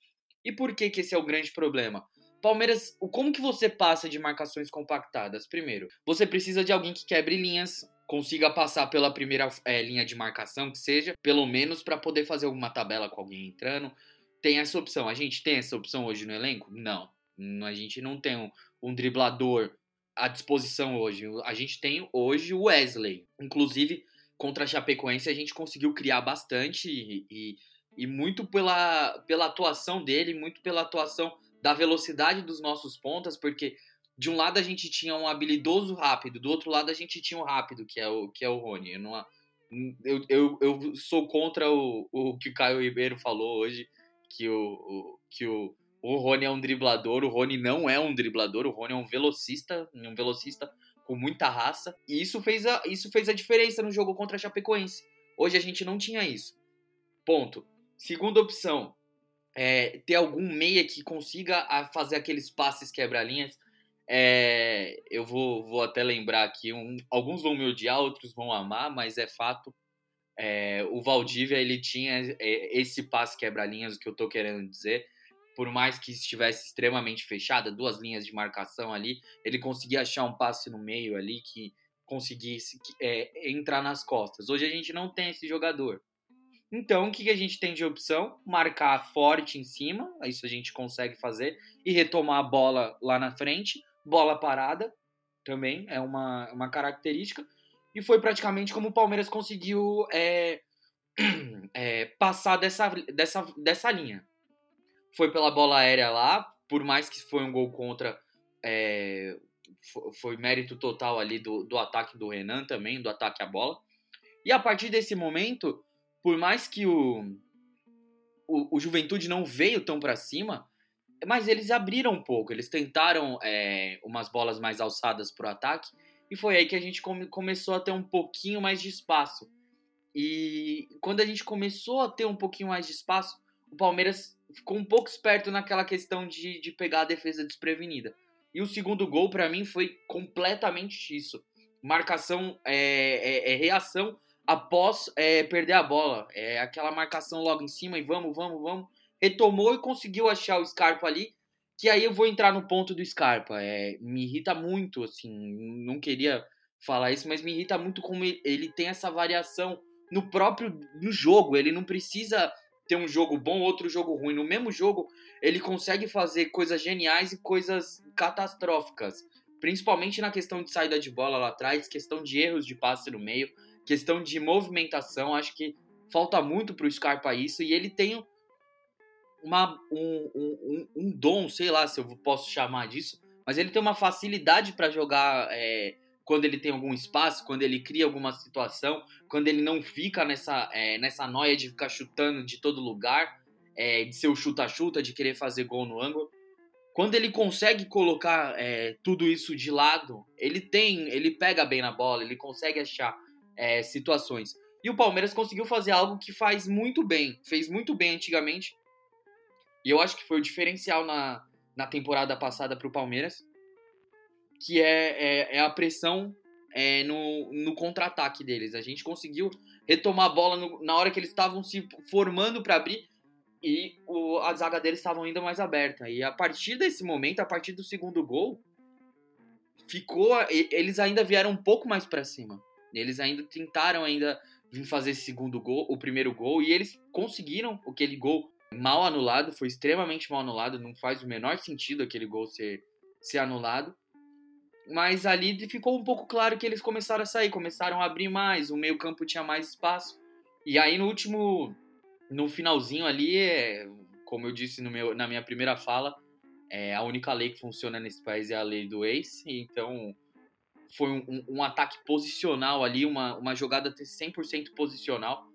E por que que esse é o grande problema? Palmeiras, como que você passa de marcações compactadas? Primeiro, você precisa de alguém que quebre linhas, consiga passar pela primeira é, linha de marcação, que seja, pelo menos para poder fazer alguma tabela com alguém entrando. Tem essa opção. A gente tem essa opção hoje no elenco? Não. A gente não tem um, um driblador à disposição hoje. A gente tem hoje o Wesley. Inclusive, contra a Chapecoense, a gente conseguiu criar bastante e, e, e, muito pela, pela atuação dele, muito pela atuação da velocidade dos nossos pontas, porque de um lado a gente tinha um habilidoso rápido, do outro lado a gente tinha um rápido, que é o, que é o Rony. Eu, não, eu, eu, eu sou contra o, o que o Caio Ribeiro falou hoje, que o, o que o o Rony é um driblador, o Rony não é um driblador, o Rony é um velocista, um velocista com muita raça. E isso fez a, isso fez a diferença no jogo contra a Chapecoense. Hoje a gente não tinha isso. Ponto. Segunda opção, é, ter algum meia que consiga fazer aqueles passes quebra-linhas. É, eu vou, vou até lembrar aqui, um, alguns vão me odiar, outros vão amar, mas é fato. É, o Valdívia ele tinha é, esse passe quebra-linhas, o que eu tô querendo dizer por mais que estivesse extremamente fechada, duas linhas de marcação ali, ele conseguia achar um passe no meio ali que conseguisse é, entrar nas costas. Hoje a gente não tem esse jogador. Então, o que a gente tem de opção? Marcar forte em cima, isso a gente consegue fazer, e retomar a bola lá na frente. Bola parada também é uma, uma característica. E foi praticamente como o Palmeiras conseguiu é, *clears throat* é, passar dessa, dessa, dessa linha foi pela bola aérea lá, por mais que foi um gol contra, é, foi mérito total ali do, do ataque do Renan também, do ataque à bola. E a partir desse momento, por mais que o, o, o Juventude não veio tão para cima, mas eles abriram um pouco, eles tentaram é, umas bolas mais alçadas para o ataque, e foi aí que a gente come, começou a ter um pouquinho mais de espaço. E quando a gente começou a ter um pouquinho mais de espaço, o Palmeiras ficou um pouco esperto naquela questão de, de pegar a defesa desprevenida. E o segundo gol, para mim, foi completamente isso. Marcação, é, é, é reação após é, perder a bola. É aquela marcação logo em cima e vamos, vamos, vamos. Retomou e conseguiu achar o Scarpa ali. Que aí eu vou entrar no ponto do Scarpa. É, me irrita muito, assim, não queria falar isso, mas me irrita muito como ele, tem essa variação no próprio no jogo. Ele não precisa ter um jogo bom, outro jogo ruim. No mesmo jogo, ele consegue fazer coisas geniais e coisas catastróficas. Principalmente na questão de saída de bola lá atrás, questão de erros de passe no meio, questão de movimentação. Acho que falta muito para o Scarpa isso. E ele tem uma, um, um, um, dom, sei lá se eu posso chamar disso, mas ele tem uma facilidade para jogar. É, quando ele tem algum espaço, quando ele cria alguma situação, quando ele não fica nessa, é, nessa noia de ficar chutando de todo lugar, é, de ser o chuta-chuta, de querer fazer gol no ângulo. Quando ele consegue colocar é, tudo isso de lado, ele tem, ele pega bem na bola, ele consegue achar é, situações. E o Palmeiras conseguiu fazer algo que faz muito bem, fez muito bem antigamente. E eu acho que foi o diferencial na, na temporada passada para o Palmeiras que é, é, é a pressão é, no, no contra-ataque deles. A gente conseguiu retomar a bola no, na hora que eles estavam se formando para abrir e o, a zaga deles estava ainda mais aberta. E a partir desse momento, a partir do segundo gol, ficou. Eles ainda vieram um pouco mais para cima. Eles ainda tentaram ainda vir fazer segundo gol, o primeiro gol, e eles conseguiram aquele gol mal anulado, foi extremamente mal anulado, não faz o menor sentido aquele gol ser, ser anulado. Mas ali ficou um pouco claro que eles começaram a sair, começaram a abrir mais, o meio-campo tinha mais espaço. E aí no último, no finalzinho ali, é, como eu disse no meu, na minha primeira fala, é, a única lei que funciona nesse país é a lei do ace, então foi um, um, um ataque posicional ali, uma, uma jogada 100% posicional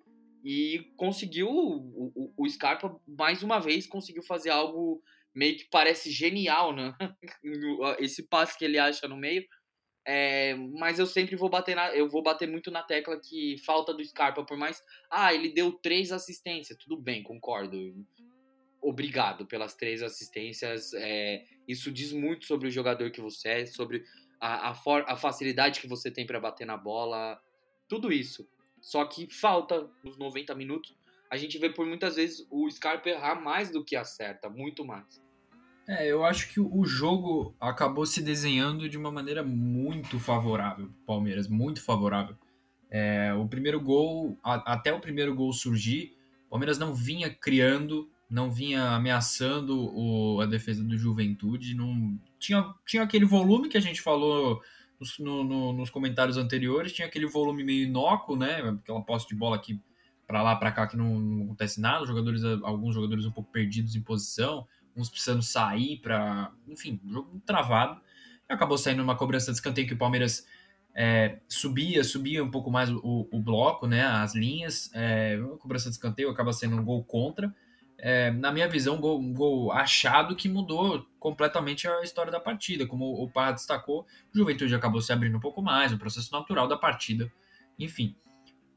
e conseguiu, o, o, o, Scarpa mais uma vez conseguiu fazer algo meio que parece genial, né? *laughs* Esse passe que ele acha no meio. É, mas eu sempre vou bater na, eu vou bater muito na tecla que falta do Scarpa, por mais. Ah, ele deu três assistências, tudo bem, concordo. Obrigado pelas três assistências. É, isso diz muito sobre o jogador que você é, sobre a, a, for, a facilidade que você tem para bater na bola, tudo isso. Só que falta nos 90 minutos. A gente vê por muitas vezes o Scarpa errar mais do que acerta, muito mais. É, eu acho que o jogo acabou se desenhando de uma maneira muito favorável para o Palmeiras, muito favorável. É, o primeiro gol, a, até o primeiro gol surgir, o Palmeiras não vinha criando, não vinha ameaçando o, a defesa do Juventude, não tinha, tinha aquele volume que a gente falou nos, no, no, nos comentários anteriores, tinha aquele volume meio inócuo, né? Aquela posse de bola aqui para lá, para cá, que não, não, acontece nada. jogadores, alguns jogadores um pouco perdidos em posição, uns precisando sair para. Enfim, jogo travado. E acabou saindo uma cobrança de escanteio que o Palmeiras é, subia, subia um pouco mais o, o bloco, né? As linhas. É, cobrança de escanteio acaba sendo um gol contra é, na minha visão, um gol, um gol, achado que mudou completamente a história da partida. Como o Parra destacou, o Juventude acabou se abrindo um pouco mais, o processo natural da partida, enfim.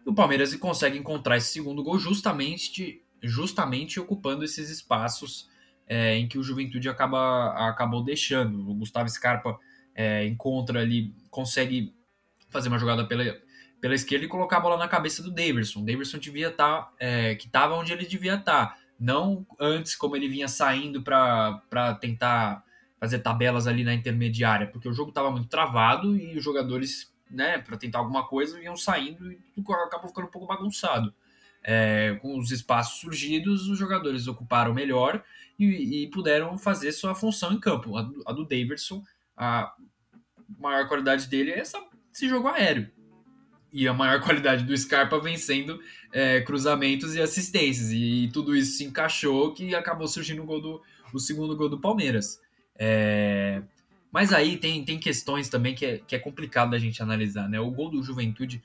O Palmeiras consegue encontrar esse segundo gol justamente, justamente ocupando esses espaços é, em que o Juventude acaba, acabou deixando. O Gustavo Scarpa é, encontra ali, consegue fazer uma jogada pela, pela esquerda e colocar a bola na cabeça do Davidson. O Davidson devia estar, tá, é, que estava onde ele devia estar tá não antes como ele vinha saindo para tentar fazer tabelas ali na intermediária, porque o jogo estava muito travado e os jogadores, né, para tentar alguma coisa, iam saindo e acabou ficando um pouco bagunçado. É, com os espaços surgidos, os jogadores ocuparam melhor e, e puderam fazer sua função em campo. A do, a do Davidson, a maior qualidade dele é essa, esse jogo aéreo e a maior *laughs* qualidade do Scarpa vencendo é, cruzamentos e assistências. E, e, tudo isso se encaixou que acabou surgindo o, gol do, o segundo gol do Palmeiras. É, mas aí tem, tem questões também que é, que é complicado da gente analisar. Né? O gol do Juventude,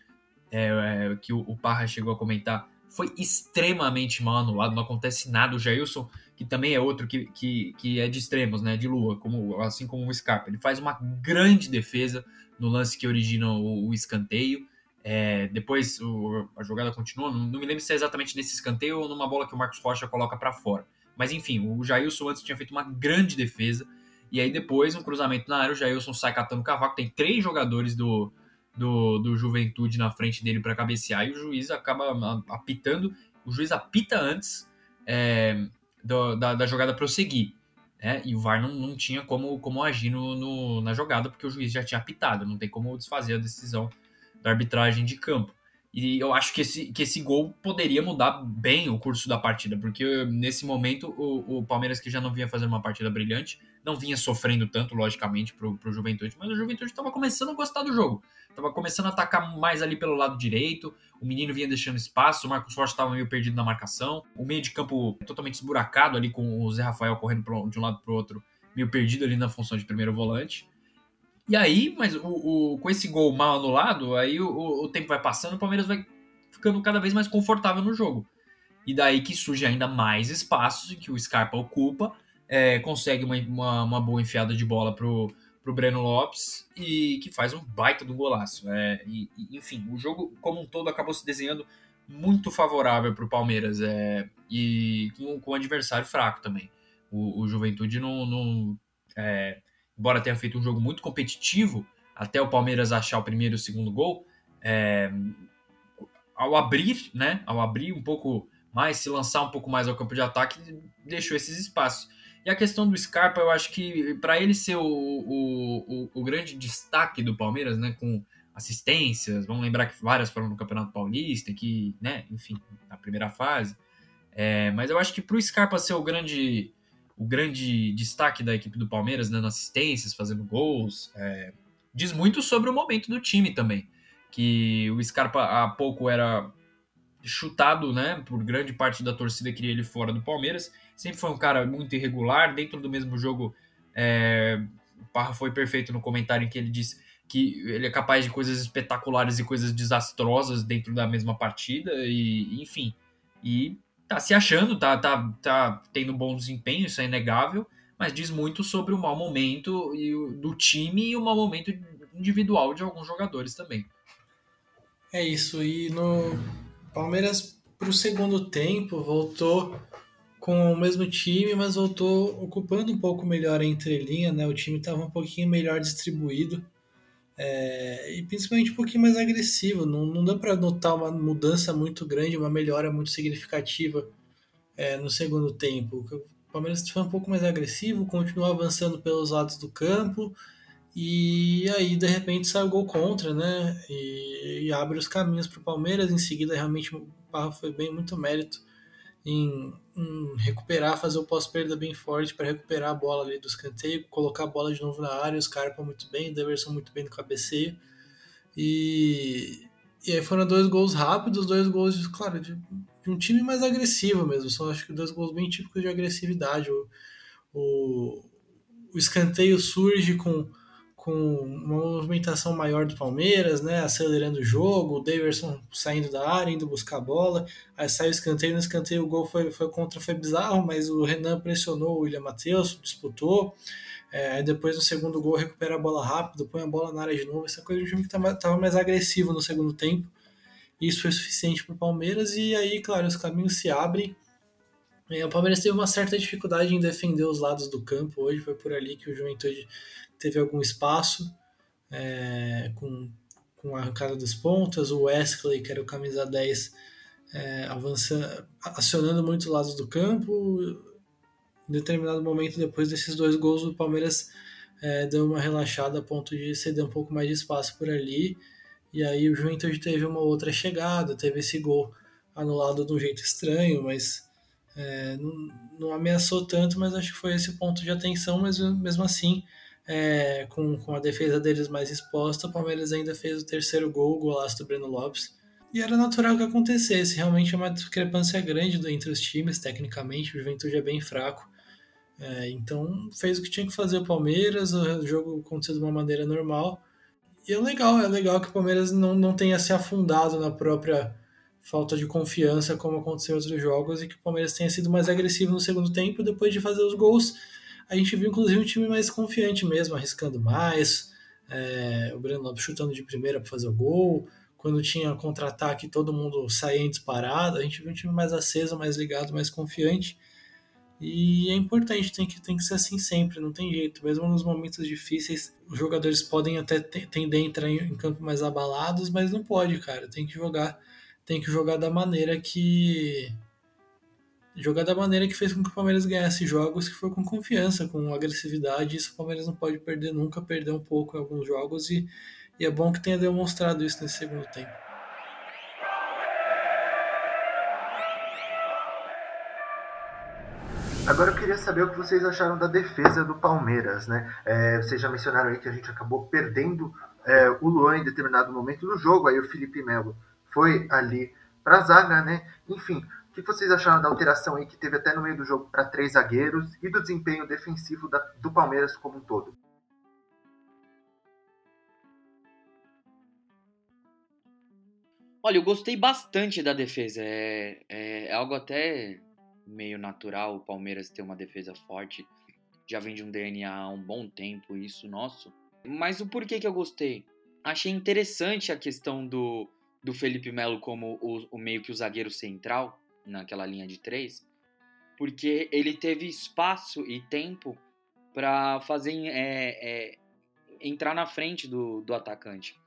é, é, que o, o, Parra chegou a comentar, foi extremamente mal anulado, não acontece nada. O Jailson, que também é outro que, que, que é de extremos, né? de lua, como, assim como o Scarpa, ele faz uma grande defesa no lance que origina o, o escanteio. É, depois o, a jogada continua, não, não, me lembro se é exatamente nesse escanteio ou numa bola que o Marcos Rocha coloca para fora. Mas enfim, o Jailson antes tinha feito uma grande defesa. E aí depois, um cruzamento na área, o Jailson sai catando o cavaco. Tem três jogadores do, do, do Juventude na frente dele para cabecear e o juiz acaba apitando. O juiz apita antes é, do, da, da, jogada prosseguir. Né? E o VAR não, não tinha como, como agir no, no, na jogada porque o juiz já tinha apitado. Não tem como desfazer a decisão da arbitragem de campo. E eu acho que esse, que esse gol poderia mudar bem o curso da partida, porque nesse momento o, o Palmeiras, que já não vinha fazendo uma partida brilhante, não vinha sofrendo tanto, logicamente, pro, pro Juventude, mas o Juventude estava começando a gostar do jogo. Estava começando a atacar mais ali pelo lado direito, o menino vinha deixando espaço, o Marcos Rocha estava meio perdido na marcação, o meio de campo totalmente esburacado ali com o Zé Rafael correndo de um lado para o outro, meio perdido ali na função de primeiro volante. E aí, mas o, o, com esse gol mal anulado, aí o, o, tempo vai passando, o Palmeiras vai ficando cada vez mais confortável no jogo. E daí que surge ainda mais espaços que o Scarpa ocupa, é, consegue uma, uma, uma, boa enfiada de bola pro, pro Breno Lopes e que faz um baita do golaço. É, e, e, enfim, o jogo como um todo acabou se desenhando muito favorável para o Palmeiras é, e com, com um adversário fraco também. O, o Juventude não, não é, embora tenha feito um jogo muito competitivo, até o Palmeiras achar o primeiro e o segundo gol, é, ao abrir, né, ao abrir um pouco mais, se lançar um pouco mais ao campo de ataque, deixou esses espaços. E a questão do Scarpa, eu acho que para ele ser o, o, o, o, grande destaque do Palmeiras, né, com assistências, vamos lembrar que várias foram no Campeonato Paulista, que, né, enfim, na primeira fase. É, mas eu acho que para o Scarpa ser o grande, o grande destaque da equipe do Palmeiras, dando assistências, fazendo gols, é, diz muito sobre o momento do time também. Que o Scarpa há pouco era chutado, né, por grande parte da torcida queria ele fora do Palmeiras. Sempre foi um cara muito irregular, dentro do mesmo jogo. É, o Parra foi perfeito no comentário em que ele disse que ele é capaz de coisas espetaculares e coisas desastrosas dentro da mesma partida e enfim e tá se achando tá tá tá tendo bom desempenho isso é inegável mas diz muito sobre o mau momento do time e o mau momento individual de alguns jogadores também é isso e no Palmeiras para o segundo tempo voltou com o mesmo time, mas voltou ocupando um pouco melhor a entrelinha, né? O time estava um pouquinho melhor distribuído é, e principalmente um pouquinho mais agressivo. Não, não dá para notar uma mudança muito grande, uma melhora muito significativa é, no segundo tempo. O Palmeiras foi um pouco mais agressivo, continuou avançando pelos lados do campo e aí de repente sai o gol contra, né? E, e abre os caminhos para o Palmeiras. Em seguida, realmente o Barro foi bem, muito mérito em, em recuperar, fazer o pós-perda bem forte para recuperar a bola ali do escanteio, colocar a bola de novo na área, os Scarpa muito bem, o Deverson muito bem no cabeceio. E, e aí foram dois gols rápidos, dois gols, claro, de, de, um time mais agressivo mesmo. Só acho que dois gols bem típicos de agressividade. O, o, o escanteio surge com com uma movimentação maior do Palmeiras, né, acelerando o jogo, o Daverson saindo da área, indo buscar a bola, aí sai o escanteio, no escanteio o gol foi, foi contra, foi bizarro, mas o Renan pressionou o William Matheus, disputou, é, aí depois no segundo gol recupera a bola rápido, põe a bola na área de novo, essa coisa do time que estava mais agressivo no segundo tempo, isso foi suficiente para o Palmeiras, e aí, claro, os caminhos se abrem, é, o Palmeiras teve uma certa dificuldade em defender os lados do campo. Hoje, foi por ali que o Juventude teve algum espaço é, com, com a arrancada das pontas, o Wesley, que era o camisa 10, é, avançando, acionando muitos lados do campo. Em determinado momento, depois desses dois gols, o Palmeiras é, deu uma relaxada a ponto de ceder um pouco mais de espaço por ali. E aí o Juventude teve uma outra chegada, teve esse gol anulado de um jeito estranho, mas é, não, não, ameaçou tanto, mas acho que foi esse ponto de atenção, mas mesmo assim é, com, com a defesa deles mais exposta, o Palmeiras ainda fez o terceiro gol, o golaço do Breno Lopes. E era natural que acontecesse, realmente é uma discrepância grande entre os times, tecnicamente, o Juventude é bem fraco. É, então fez o que tinha que fazer o Palmeiras, o jogo aconteceu de uma maneira normal. E é legal, é legal que o Palmeiras não, não tenha se afundado na própria falta de confiança, como aconteceu em outros jogos, e que o Palmeiras tenha sido mais agressivo no segundo tempo, depois de fazer os gols a gente viu inclusive um time mais confiante mesmo, arriscando mais. É, o Breno Lopes chutando de primeira para fazer o gol. Quando tinha contra-ataque, todo mundo saía em disparado. A gente viu um time mais aceso, mais ligado, mais confiante. E é importante, tem que, tem que ser assim sempre, não tem jeito. Mesmo nos momentos difíceis, os jogadores podem até tender a entrar em campo mais abalados, mas não pode, cara. Tem que jogar, tem que jogar da maneira que jogar da maneira que fez com que o Palmeiras ganhasse jogos, que foi com confiança, com agressividade. Isso o Palmeiras não pode perder nunca, perder um pouco em alguns jogos e, e é bom que tenha demonstrado isso nesse segundo tempo. Agora eu queria saber o que vocês acharam da defesa do Palmeiras, né? É, vocês já mencionaram aí que a gente acabou perdendo é, o Luan em determinado momento do jogo, aí o Felipe Melo foi ali para a zaga, né? Enfim, que vocês acharam da alteração aí que teve até no meio do jogo para três zagueiros e do desempenho defensivo da, do Palmeiras como um todo? Olha, eu gostei bastante da defesa. É, é, é, algo até meio natural o Palmeiras ter uma defesa forte. Já vem de um DNA há um bom tempo, isso nosso. Mas o porquê que eu gostei? Achei interessante a questão do, do Felipe Melo como o, o meio que o zagueiro central naquela linha de três, porque ele teve espaço e tempo para fazer é, é, entrar na frente do, do atacante.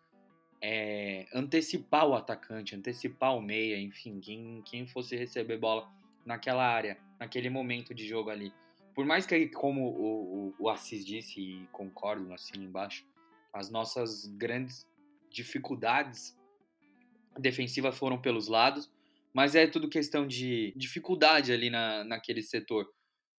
É, antecipar o atacante, antecipar o meia, enfim, quem, quem fosse receber bola naquela área, naquele momento de jogo ali. Por mais que, como o, o, o Assis disse, e concordo assim embaixo, as nossas grandes dificuldades defensivas foram pelos lados, mas é tudo questão de dificuldade ali na, naquele setor.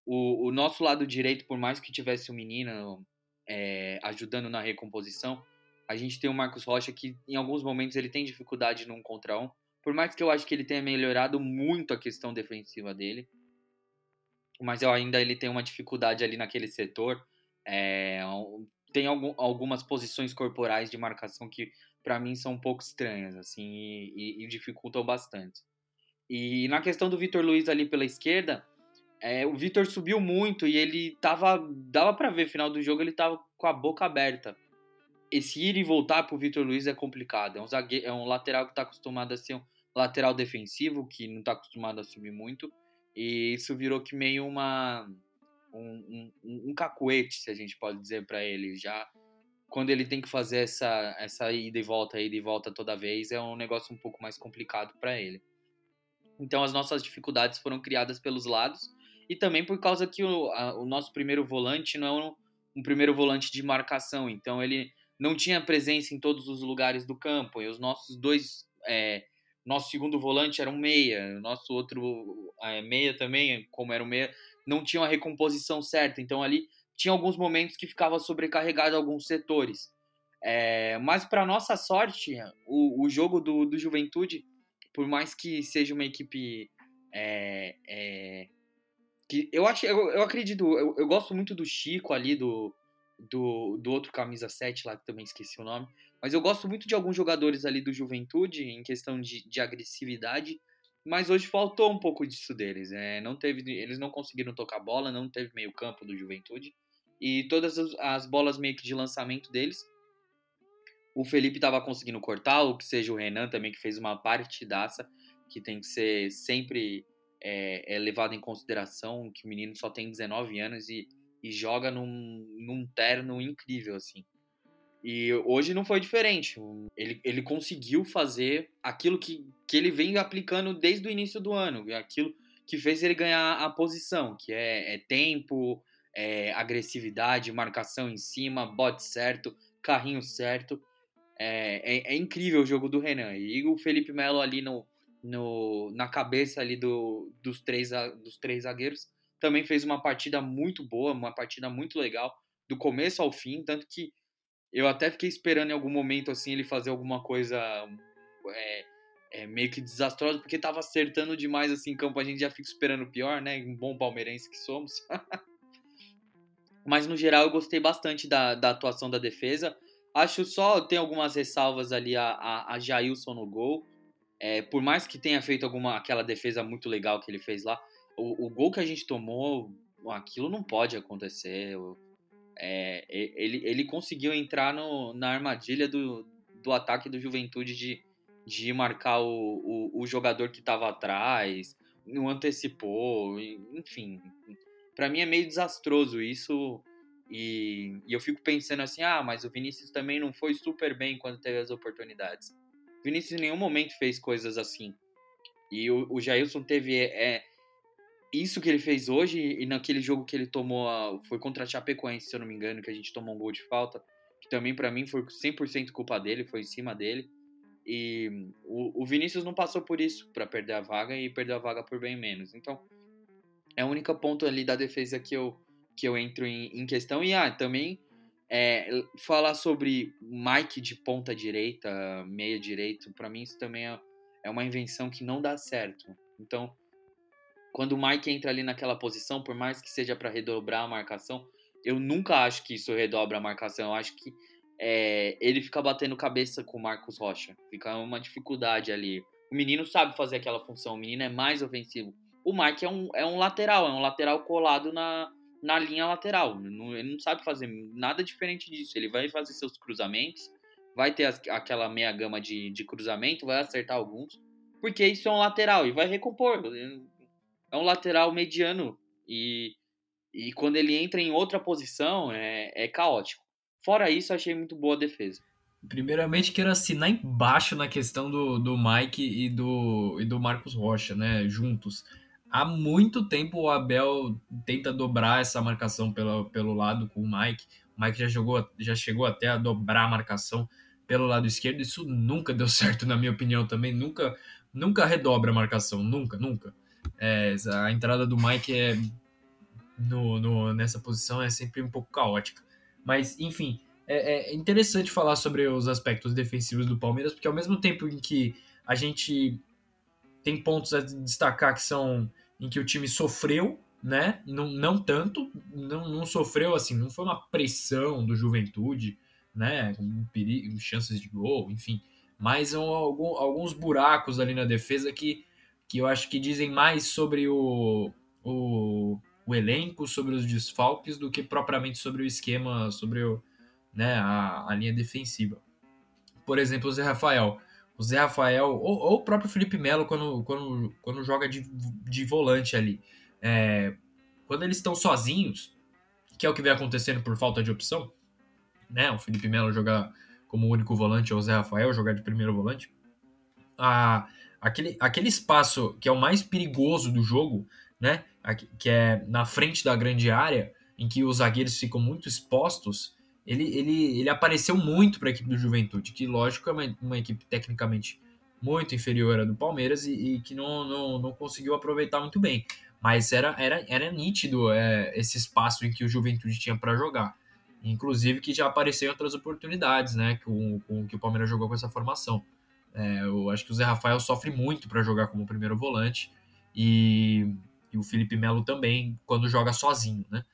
O, o nosso lado direito, por mais que tivesse o um menino é, ajudando na recomposição, a gente tem o Marcos Rocha que em alguns momentos ele tem dificuldade num contra um. Por mais que eu acho que ele tenha melhorado muito a questão defensiva dele, mas eu ainda ele tem uma dificuldade ali naquele setor. É, tem algum, algumas posições corporais de marcação que para mim são um pouco estranhas assim e, e, e dificultam bastante. E na questão do Vitor Luiz ali pela esquerda, é, o Vitor subiu muito e ele tava. Dava para ver, final do jogo, ele tava com a boca aberta. Esse ir e voltar pro Vitor Luiz é complicado. É um, zagueiro, é um lateral que tá acostumado a ser um lateral defensivo, que não tá acostumado a subir muito. E isso virou que meio uma. Um, um, um cacuete, se a gente pode dizer para ele. Já quando ele tem que fazer essa, essa ida e volta, ida e volta toda vez, é um negócio um pouco mais complicado para ele. Então as nossas dificuldades foram criadas pelos lados. E também por causa que o, a, o nosso primeiro volante não é um, um, primeiro volante de marcação, então ele não tinha presença em todos os lugares do campo. E os nossos dois é, nosso segundo volante era um meia, nosso outro é, meia também, como era um meia, não tinha uma recomposição certa, então ali tinha alguns momentos que ficava sobrecarregado alguns setores. É, mas para nossa sorte, o, o jogo do, do Juventude por mais que seja uma equipe é, é, que eu acho, eu, eu acredito, eu, eu, gosto muito do Chico ali, do, do, do outro camisa 7 lá, que também esqueci o nome, mas eu gosto muito de alguns jogadores ali do Juventude em questão de, de agressividade, mas hoje faltou um pouco disso deles, é, não teve, eles não conseguiram tocar bola, não teve meio campo do Juventude, e todas as, as bolas meio que de lançamento deles o Felipe estava conseguindo cortar, ou que seja o Renan também, que fez uma partidaça, que tem que ser sempre é, é levado em consideração, que o menino só tem 19 anos e, e joga num, num terno incrível, assim. E hoje não foi diferente. Ele, ele conseguiu fazer aquilo que, que ele vem aplicando desde o início do ano, aquilo que fez ele ganhar a posição, que é, é tempo, é agressividade, marcação em cima, bote certo, carrinho certo. É, é, é, incrível o jogo do Renan. E o Felipe Melo ali no, no, na cabeça ali do, dos, três, dos três zagueiros também fez uma partida muito boa, uma partida muito legal, do começo ao fim, tanto que eu até fiquei esperando em algum momento assim ele fazer alguma coisa é, é, meio que desastrosa, porque tava acertando demais assim em campo, a gente já fica esperando o pior, né? Um bom palmeirense que somos. *laughs* Mas no geral eu gostei bastante da, da atuação da defesa. Acho só tem algumas ressalvas ali a, a, a Jailson no gol. É, por mais que tenha feito alguma aquela defesa muito legal que ele fez lá, o, o gol que a gente tomou, aquilo não pode acontecer. É, ele, ele conseguiu entrar no, na armadilha do, do ataque do Juventude de, de marcar o, o, o jogador que estava atrás, não antecipou, enfim. Para mim é meio desastroso isso e, e, eu fico pensando assim, ah, mas o Vinícius também não foi super bem quando teve as oportunidades. O Vinícius em nenhum momento fez coisas assim. E o, o Jailson teve é, isso que ele fez hoje e naquele jogo que ele tomou, foi contra a Chapecoense, se eu não me engano, que a gente tomou um gol de falta, que também para mim foi 100% culpa dele, foi em cima dele. E o, o Vinícius não passou por isso para perder a vaga e perdeu a vaga por bem menos. Então, é o único ponto ali da defesa que eu que eu entro em, em questão. E ah, também é, falar sobre Mike de ponta direita, meia direito, para mim isso também é, é uma invenção que não dá certo. Então, quando o Mike entra ali naquela posição, por mais que seja para redobrar a marcação, eu nunca acho que isso redobra a marcação. Eu acho que é, ele fica batendo cabeça com o Marcos Rocha. Fica uma dificuldade ali. O menino sabe fazer aquela função, o menino é mais ofensivo. O Mike é um, é um lateral, é um lateral colado na, na linha lateral. Ele não sabe fazer nada diferente disso. Ele vai fazer seus cruzamentos, vai ter aquela meia gama de, de cruzamento, vai acertar alguns, porque isso é um lateral e vai recompor. É um lateral mediano e, e quando ele entra em outra posição é, é caótico. Fora isso, achei muito boa a defesa. Primeiramente, quero assinar embaixo na questão do, do Mike e do, e do Marcos Rocha, né? Juntos. Há muito tempo o Abel tenta dobrar essa marcação pelo, pelo lado com o Mike. O Mike já, jogou, já chegou até a dobrar a marcação pelo lado esquerdo. Isso nunca deu *laughs* certo, na minha opinião, também. Nunca, nunca redobra a marcação. Nunca, nunca. É, a entrada do Mike é no, no, nessa posição é sempre um pouco caótica. Mas, enfim, é, é interessante falar sobre os aspectos defensivos do Palmeiras, porque ao mesmo tempo em que a gente tem pontos a destacar que são em que o time sofreu, né? Não, não tanto, não, não sofreu assim, não foi uma pressão do Juventude, né? Com perigo, chances de gol, enfim. Mas algum, alguns buracos ali na defesa que, que eu acho que dizem mais sobre o, o, o elenco, sobre os desfalques, do que propriamente sobre o esquema, sobre o, né, a, a linha defensiva. Por exemplo, o Zé Rafael. O Zé Rafael, ou, ou o próprio Felipe Melo, quando, quando, quando joga de, de volante ali. É, quando eles estão sozinhos, que é o que vem acontecendo por falta de opção, né? O Felipe Melo jogar como único volante, ou o Zé Rafael jogar de primeiro volante. A, aquele, aquele espaço que é o mais perigoso do jogo, né? Que é na frente da grande área, em que os zagueiros ficam muito expostos, ele, ele, ele apareceu muito para a equipe do Juventude, que lógico é uma, uma, equipe tecnicamente muito inferior à do Palmeiras e, e que não, não, não, conseguiu aproveitar muito bem. Mas era, era, era nítido é, esse espaço em que o Juventude tinha para jogar. Inclusive que já apareceu em outras oportunidades, né? Com, com que o Palmeiras jogou com essa formação. É, eu acho que o Zé Rafael sofre muito para jogar como primeiro volante e, e o Felipe Melo também quando joga sozinho, né?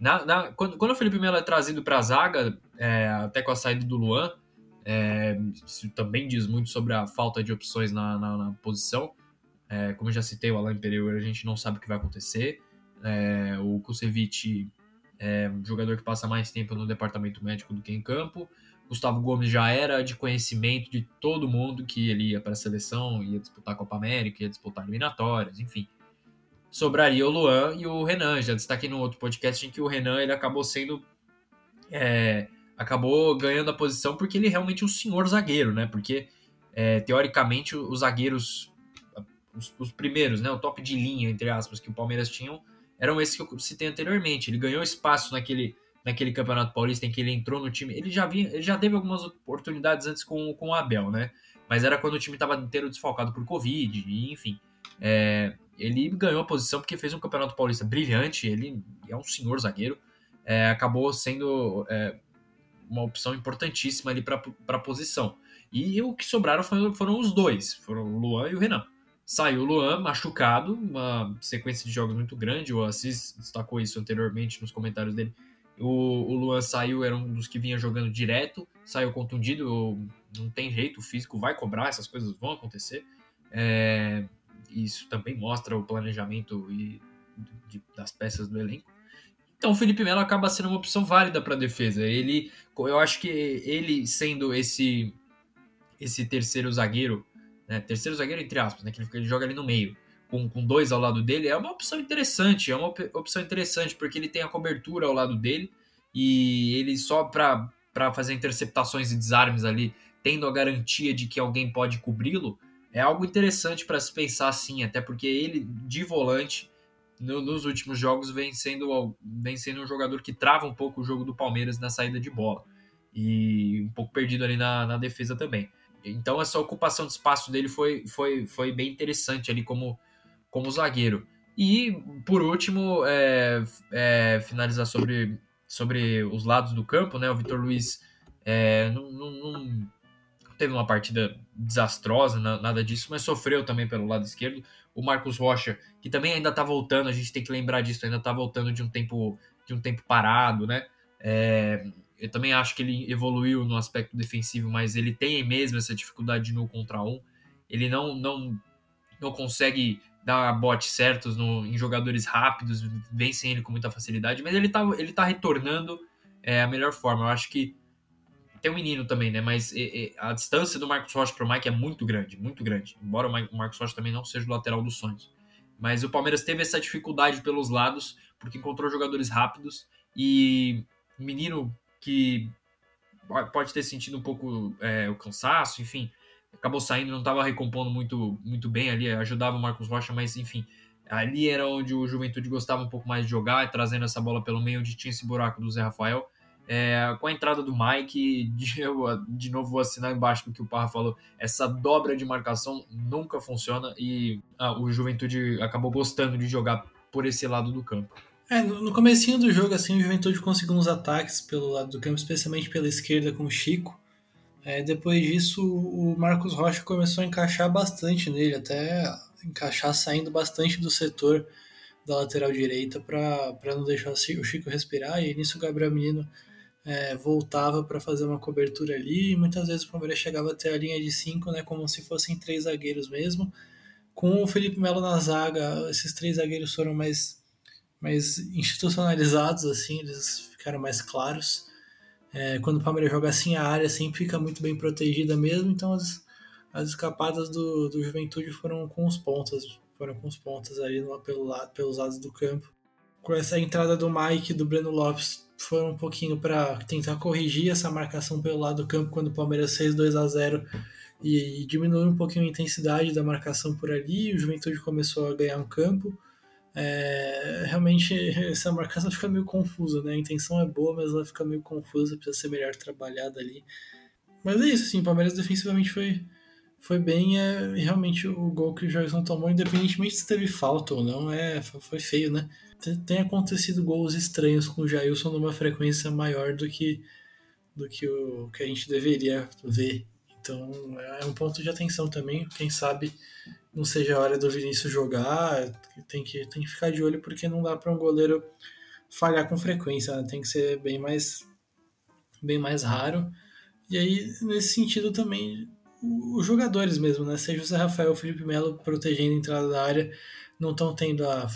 Na, na, quando, quando o Felipe Melo é trazido para a zaga, é, até com a saída do Luan, é, isso também diz muito sobre a falta de opções na, na, na posição. É, como eu já citei, o Alain Pereira, a gente não sabe o que vai acontecer. É, o Kusevich é um jogador que passa mais tempo no departamento médico do que em campo. Gustavo Gomes já era de conhecimento de todo mundo que ele ia para a seleção, ia disputar a Copa América, ia disputar eliminatórias, enfim sobraria o Luan e o Renan. Já destaquei no outro podcast em que o Renan ele acabou sendo. É, acabou ganhando a posição porque ele é realmente um senhor zagueiro, né? Porque é, teoricamente os zagueiros, os, os, primeiros, né? O top de linha, entre aspas, que o Palmeiras tinham, eram esses que eu citei anteriormente. Ele ganhou espaço naquele, naquele Campeonato Paulista em que ele entrou no time. Ele já, vinha, ele já teve algumas oportunidades antes com, com o Abel, né? Mas era quando o time estava inteiro desfalcado por Covid, enfim. É, ele ganhou a posição porque fez um campeonato paulista brilhante, ele é um senhor zagueiro, é, acabou sendo é, uma opção importantíssima ali para a posição. E o que sobraram foram, foram os dois, foram o Luan e o Renan. Saiu o Luan machucado, uma sequência de jogos muito grande, o Assis destacou isso anteriormente nos comentários dele. O, o Luan saiu, era um dos que vinha jogando direto, saiu contundido, não tem jeito, o físico vai cobrar, essas coisas vão acontecer. É, isso também mostra o planejamento e, de, das peças do elenco. Então o Felipe Melo acaba sendo uma opção válida para a defesa. Ele, eu acho que ele sendo esse esse terceiro zagueiro, né, terceiro zagueiro entre aspas, né, que ele, ele joga ali no meio, com, com dois ao lado dele, é uma opção interessante. É uma opção interessante porque ele tem a cobertura ao lado dele e ele só para fazer interceptações e desarmes ali, tendo a garantia de que alguém pode cobri-lo, é algo interessante para se pensar assim, até porque ele, de volante, no, nos últimos jogos, vem sendo, vem sendo um jogador que trava um pouco o jogo do Palmeiras na saída de bola. E um pouco perdido ali na, na defesa também. Então essa ocupação de espaço dele foi, foi, foi bem interessante ali como, como zagueiro. E por último, é, é, finalizar sobre, sobre os lados do campo, né? O Vitor Luiz é, não, não, teve uma partida desastrosa, nada disso, mas sofreu também pelo lado esquerdo. O Marcos Rocha, que também ainda tá voltando, a gente tem que lembrar disso, ainda tá voltando de um tempo, de um tempo parado, né? É, eu também acho que ele evoluiu no aspecto defensivo, mas ele tem mesmo essa dificuldade no contra um. Ele não, não, não consegue dar botes certos no, em jogadores rápidos, vencem ele com muita facilidade, mas ele tá, ele tá retornando é, a melhor forma. Eu acho que tem um menino também, né? Mas e, e, a distância do Marcos Rocha para o Mike é muito grande, muito grande. Embora o Marcos Rocha também não seja o lateral dos sonhos. Mas o Palmeiras teve essa dificuldade pelos lados, porque encontrou jogadores rápidos e o menino que pode ter sentido um pouco é, o cansaço, enfim, acabou saindo, não estava recompondo muito, muito bem ali, ajudava o Marcos Rocha, mas enfim, ali era onde o Juventude gostava um pouco mais de jogar, trazendo essa bola pelo meio, onde tinha esse buraco do Zé Rafael. É, com a entrada do Mike, de, *laughs* eu, de novo vou assinar embaixo do que o Parra falou, essa dobra de marcação nunca funciona e ah, o Juventude acabou gostando de jogar por esse lado do campo. É, no, no comecinho do jogo, assim, o Juventude conseguiu uns ataques pelo lado do campo, especialmente pela esquerda com o Chico. É, depois disso, o Marcos Rocha começou a encaixar bastante nele, até encaixar saindo bastante do setor da lateral direita para não deixar o Chico respirar. E nisso o Gabriel Menino é, voltava para fazer uma cobertura ali. E muitas vezes o Palmeiras chegava até a linha de cinco, né, como se fossem três zagueiros mesmo. Com o Felipe Melo na zaga, esses três zagueiros foram mais mais institucionalizados, assim, eles ficaram mais claros. É, quando o Palmeiras joga assim, a área sempre fica muito bem protegida mesmo, então as, as escapadas do, do Juventude foram com os pontas, foram com os pontas ali no, pelo lado, pelos lados do campo. Com essa entrada do Mike do Breno Lopes, foram um pouquinho para tentar corrigir essa marcação pelo lado do campo quando o Palmeiras fez 2 a 0 e, e diminuiu um pouquinho a intensidade da marcação por ali, o Juventude começou a ganhar um campo é, realmente essa marcação fica meio confusa, né? A intenção é boa, mas ela fica meio confusa, precisa ser melhor trabalhada ali. Mas é isso, assim, o Palmeiras defensivamente foi, foi bem, é, realmente o gol que o Jairson tomou, independentemente se teve falta ou não, é, foi feio, né? Tem acontecido gols estranhos com o Jailson numa frequência maior do que, do que o que a gente deveria ver. Então é um ponto de atenção também, quem sabe não seja a hora do Vinícius jogar, tem que, tem que ficar de olho porque não dá para um goleiro falhar com frequência, né? tem que ser bem mais, bem mais raro. E aí, nesse sentido também, os jogadores mesmo, né? Seja o Zé Rafael o Felipe Melo protegendo a entrada da área, não estão tendo a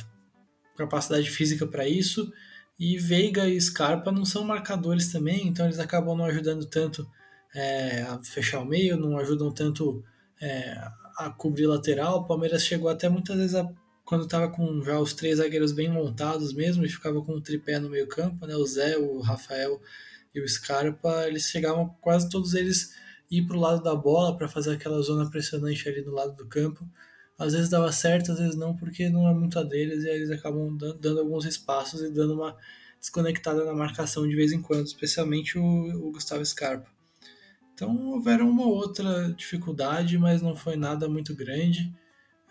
capacidade física para isso. E Veiga e Scarpa não são marcadores também, então eles acabam não ajudando tanto é, a fechar o meio, não ajudam tanto é, a cobrir lateral. O Palmeiras chegou até muitas vezes a, quando estava com já os três zagueiros bem montados mesmo, e ficava com o tripé no meio campo, né? O Zé, o Rafael e o Scarpa, eles chegavam quase todos eles ir para o lado da bola para fazer aquela zona pressionante ali do lado do campo. Às vezes dava certo, às vezes não, porque não é muito a deles e eles acabam dando, alguns espaços e dando uma desconectada na marcação de vez em quando, especialmente o, o Gustavo Scarpa. Então houveram uma outra dificuldade, mas não foi nada muito grande.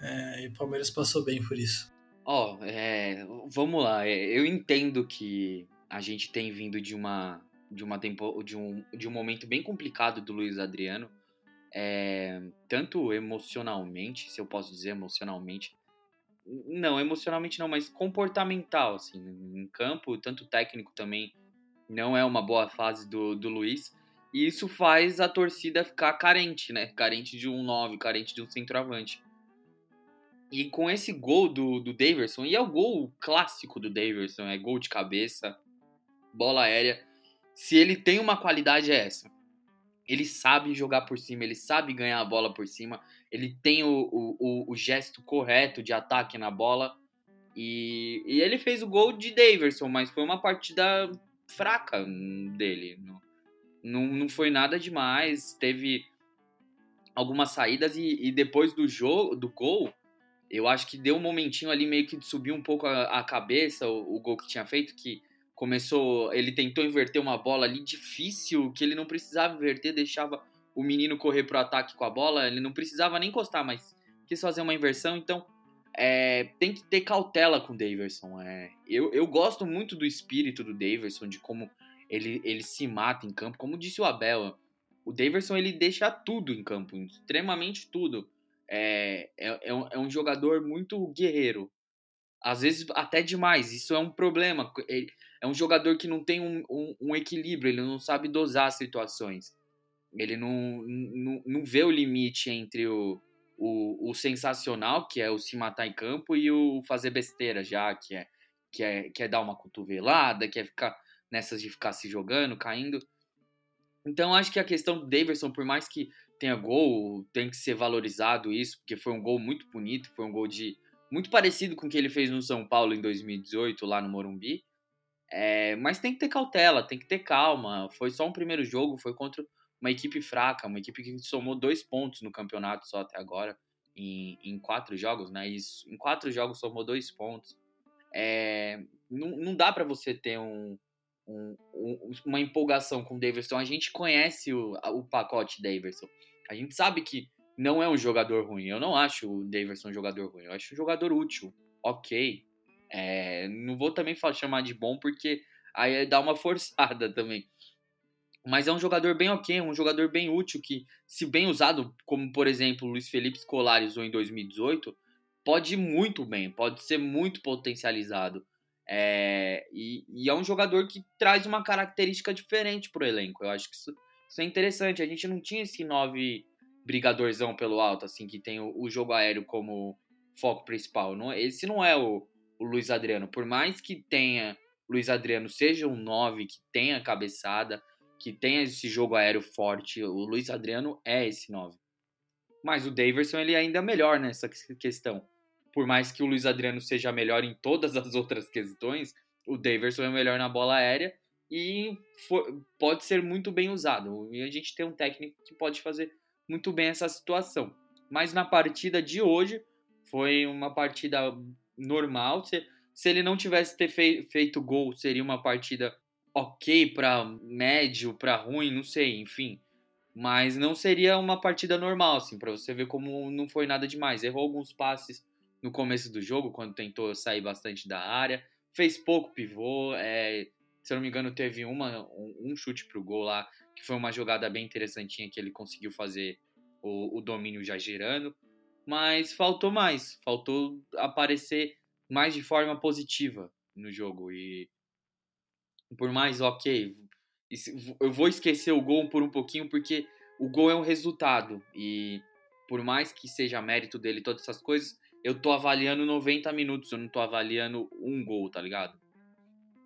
É, e o Palmeiras passou bem por isso. Ó, oh, é, vamos lá. É, eu entendo que a gente tem vindo de uma de uma tempo, de um, de um momento bem complicado do Luiz Adriano, é, tanto emocionalmente, se eu posso dizer emocionalmente, não emocionalmente não, mas comportamental, assim, em campo, tanto técnico também não é uma boa fase do, do Luiz. E isso faz a torcida ficar carente, né? Carente de um 9, carente de um centroavante. E com esse gol do, do Daverson, e é o gol clássico do Daverson, é gol de cabeça, bola aérea. Se ele tem uma qualidade, é essa. Ele sabe jogar por cima, ele sabe ganhar a bola por cima, ele tem o, o, o gesto correto de ataque na bola. E, e ele fez o gol de Daverson, mas foi uma partida fraca dele. No, não, não foi nada demais. Teve algumas saídas e, e, depois do jogo, do gol, eu acho que deu um momentinho ali meio que de subir um pouco a, a cabeça o, o, gol que tinha feito, que começou, ele tentou inverter uma bola ali difícil, que ele não precisava inverter, deixava o menino correr pro ataque com a bola, ele não precisava nem encostar, mas quis fazer uma inversão, então é, tem que ter cautela com o Daverson. É, eu, eu gosto muito do espírito do Daverson, de como ele, ele se mata em campo, como disse o Abel. O Daverson ele deixa tudo em campo, extremamente tudo. É, é, é, um, é um jogador muito guerreiro. Às vezes até demais, isso é um problema. É um jogador que não tem um, um, um equilíbrio, ele não sabe dosar as situações. Ele não, não, não vê o limite entre o, o, o, sensacional, que é o se matar em campo, e o fazer besteira já, que é, que é, que é dar uma cotovelada, que é ficar nessas de ficar se jogando, caindo. Então acho que a questão do Davidson, por mais que tenha gol, tem que ser valorizado isso, porque foi um gol muito bonito, foi um gol de muito parecido com o que ele fez no São Paulo em 2018, lá no Morumbi. É, mas tem que ter cautela, tem que ter calma. Foi só um primeiro jogo, foi contra uma equipe fraca, uma equipe que somou dois pontos no campeonato só até agora, em, em quatro jogos, né? Isso, em quatro jogos somou dois pontos. É, não, não dá para você ter um, um, um, uma empolgação com o Davidson. A gente conhece o, o pacote Davidson. A gente sabe que não é um jogador ruim. Eu não acho o Davidson um jogador ruim. Eu acho um jogador útil. Ok. É, não vou também chamar de bom porque aí dá uma forçada também. Mas é um jogador bem ok, um jogador bem útil que, se bem usado, como por exemplo Luiz Felipe Scolari usou em 2018, pode ir muito bem, pode ser muito potencializado. É, e, e, é um jogador que traz uma característica diferente pro elenco. Eu acho que isso, isso é interessante. A gente não tinha esse nove brigadorzão pelo alto, assim, que tem o, o jogo aéreo como foco principal. Não, esse não é o, o Luiz Adriano. Por mais que tenha Luiz Adriano seja um 9 que tenha cabeçada, que tenha esse jogo aéreo forte, o Luiz Adriano é esse 9. Mas o Daverson ele é ainda melhor nessa questão. Por mais que o Luiz Adriano seja melhor em todas as *laughs* outras questões, o Daverson é melhor na bola aérea e for, pode ser muito bem usado. E a gente tem um técnico que pode fazer muito bem essa situação. Mas na partida de hoje foi uma partida normal. Se, se ele não tivesse ter fei, feito gol, seria uma partida ok para médio, para ruim, não sei, enfim. Mas não seria uma partida normal, assim, para você ver como não foi nada demais. Errou alguns passes no começo do jogo, quando tentou sair bastante da área. Fez pouco pivô. É, se eu não me engano, teve uma, um, um chute pro gol lá, que foi uma jogada bem interessantinha que ele conseguiu fazer o, o domínio já girando. Mas faltou mais. Faltou aparecer mais de forma positiva no jogo. E por mais, ok, eu vou esquecer o gol por um pouquinho, porque o gol é um resultado. E por mais que seja mérito dele todas essas coisas, eu tô avaliando 90 minutos, eu não tô avaliando um gol, tá ligado?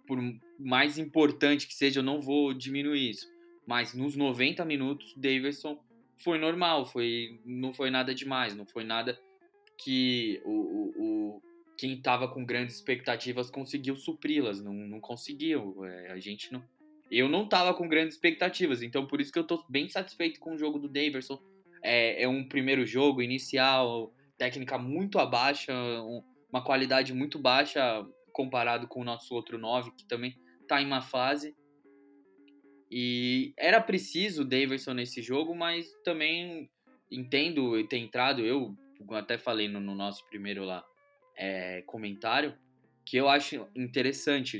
Por mais importante que seja, eu não vou diminuir isso. Mas nos 90 minutos, Davidson foi normal, foi, não foi nada demais, não foi nada que o, o, o quem estava com grandes expectativas conseguiu supri-las, não, não conseguiu. É, a gente não. Eu não estava com grandes expectativas, então por isso que eu estou bem satisfeito com o jogo do Daverson. É, é, um primeiro jogo inicial, técnica muito abaixo, um, uma qualidade muito baixa comparado com o nosso outro 9, que também está em uma fase. E era preciso o Daverson nesse jogo, mas também entendo ter entrado. Eu até falei no, no nosso primeiro lá é, comentário que eu acho interessante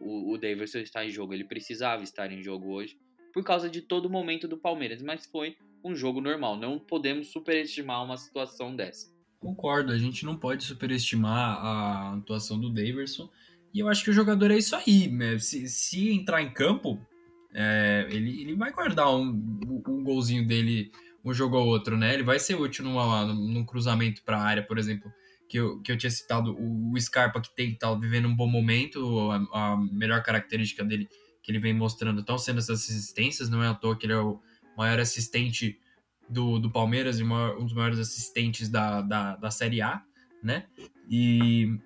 o, o Davidson estar em jogo. Ele precisava estar em jogo hoje por causa de todo o momento do Palmeiras, mas foi um jogo normal. Não podemos superestimar uma situação dessa. Concordo, a gente não pode superestimar a atuação do Davidson. E eu acho que o jogador é isso aí. Né? Se, se entrar em campo, é, ele, ele vai guardar um, um golzinho dele um jogo ou outro, né? Ele vai ser útil numa, num cruzamento para a área, por exemplo que eu, que eu tinha citado, o, o Scarpa que tem tá vivendo um bom momento, a, a, melhor característica dele que ele vem mostrando estão sendo essas assistências, não é à toa que ele é o maior assistente do, do Palmeiras e maior, um dos maiores assistentes da, da, da Série A, né? E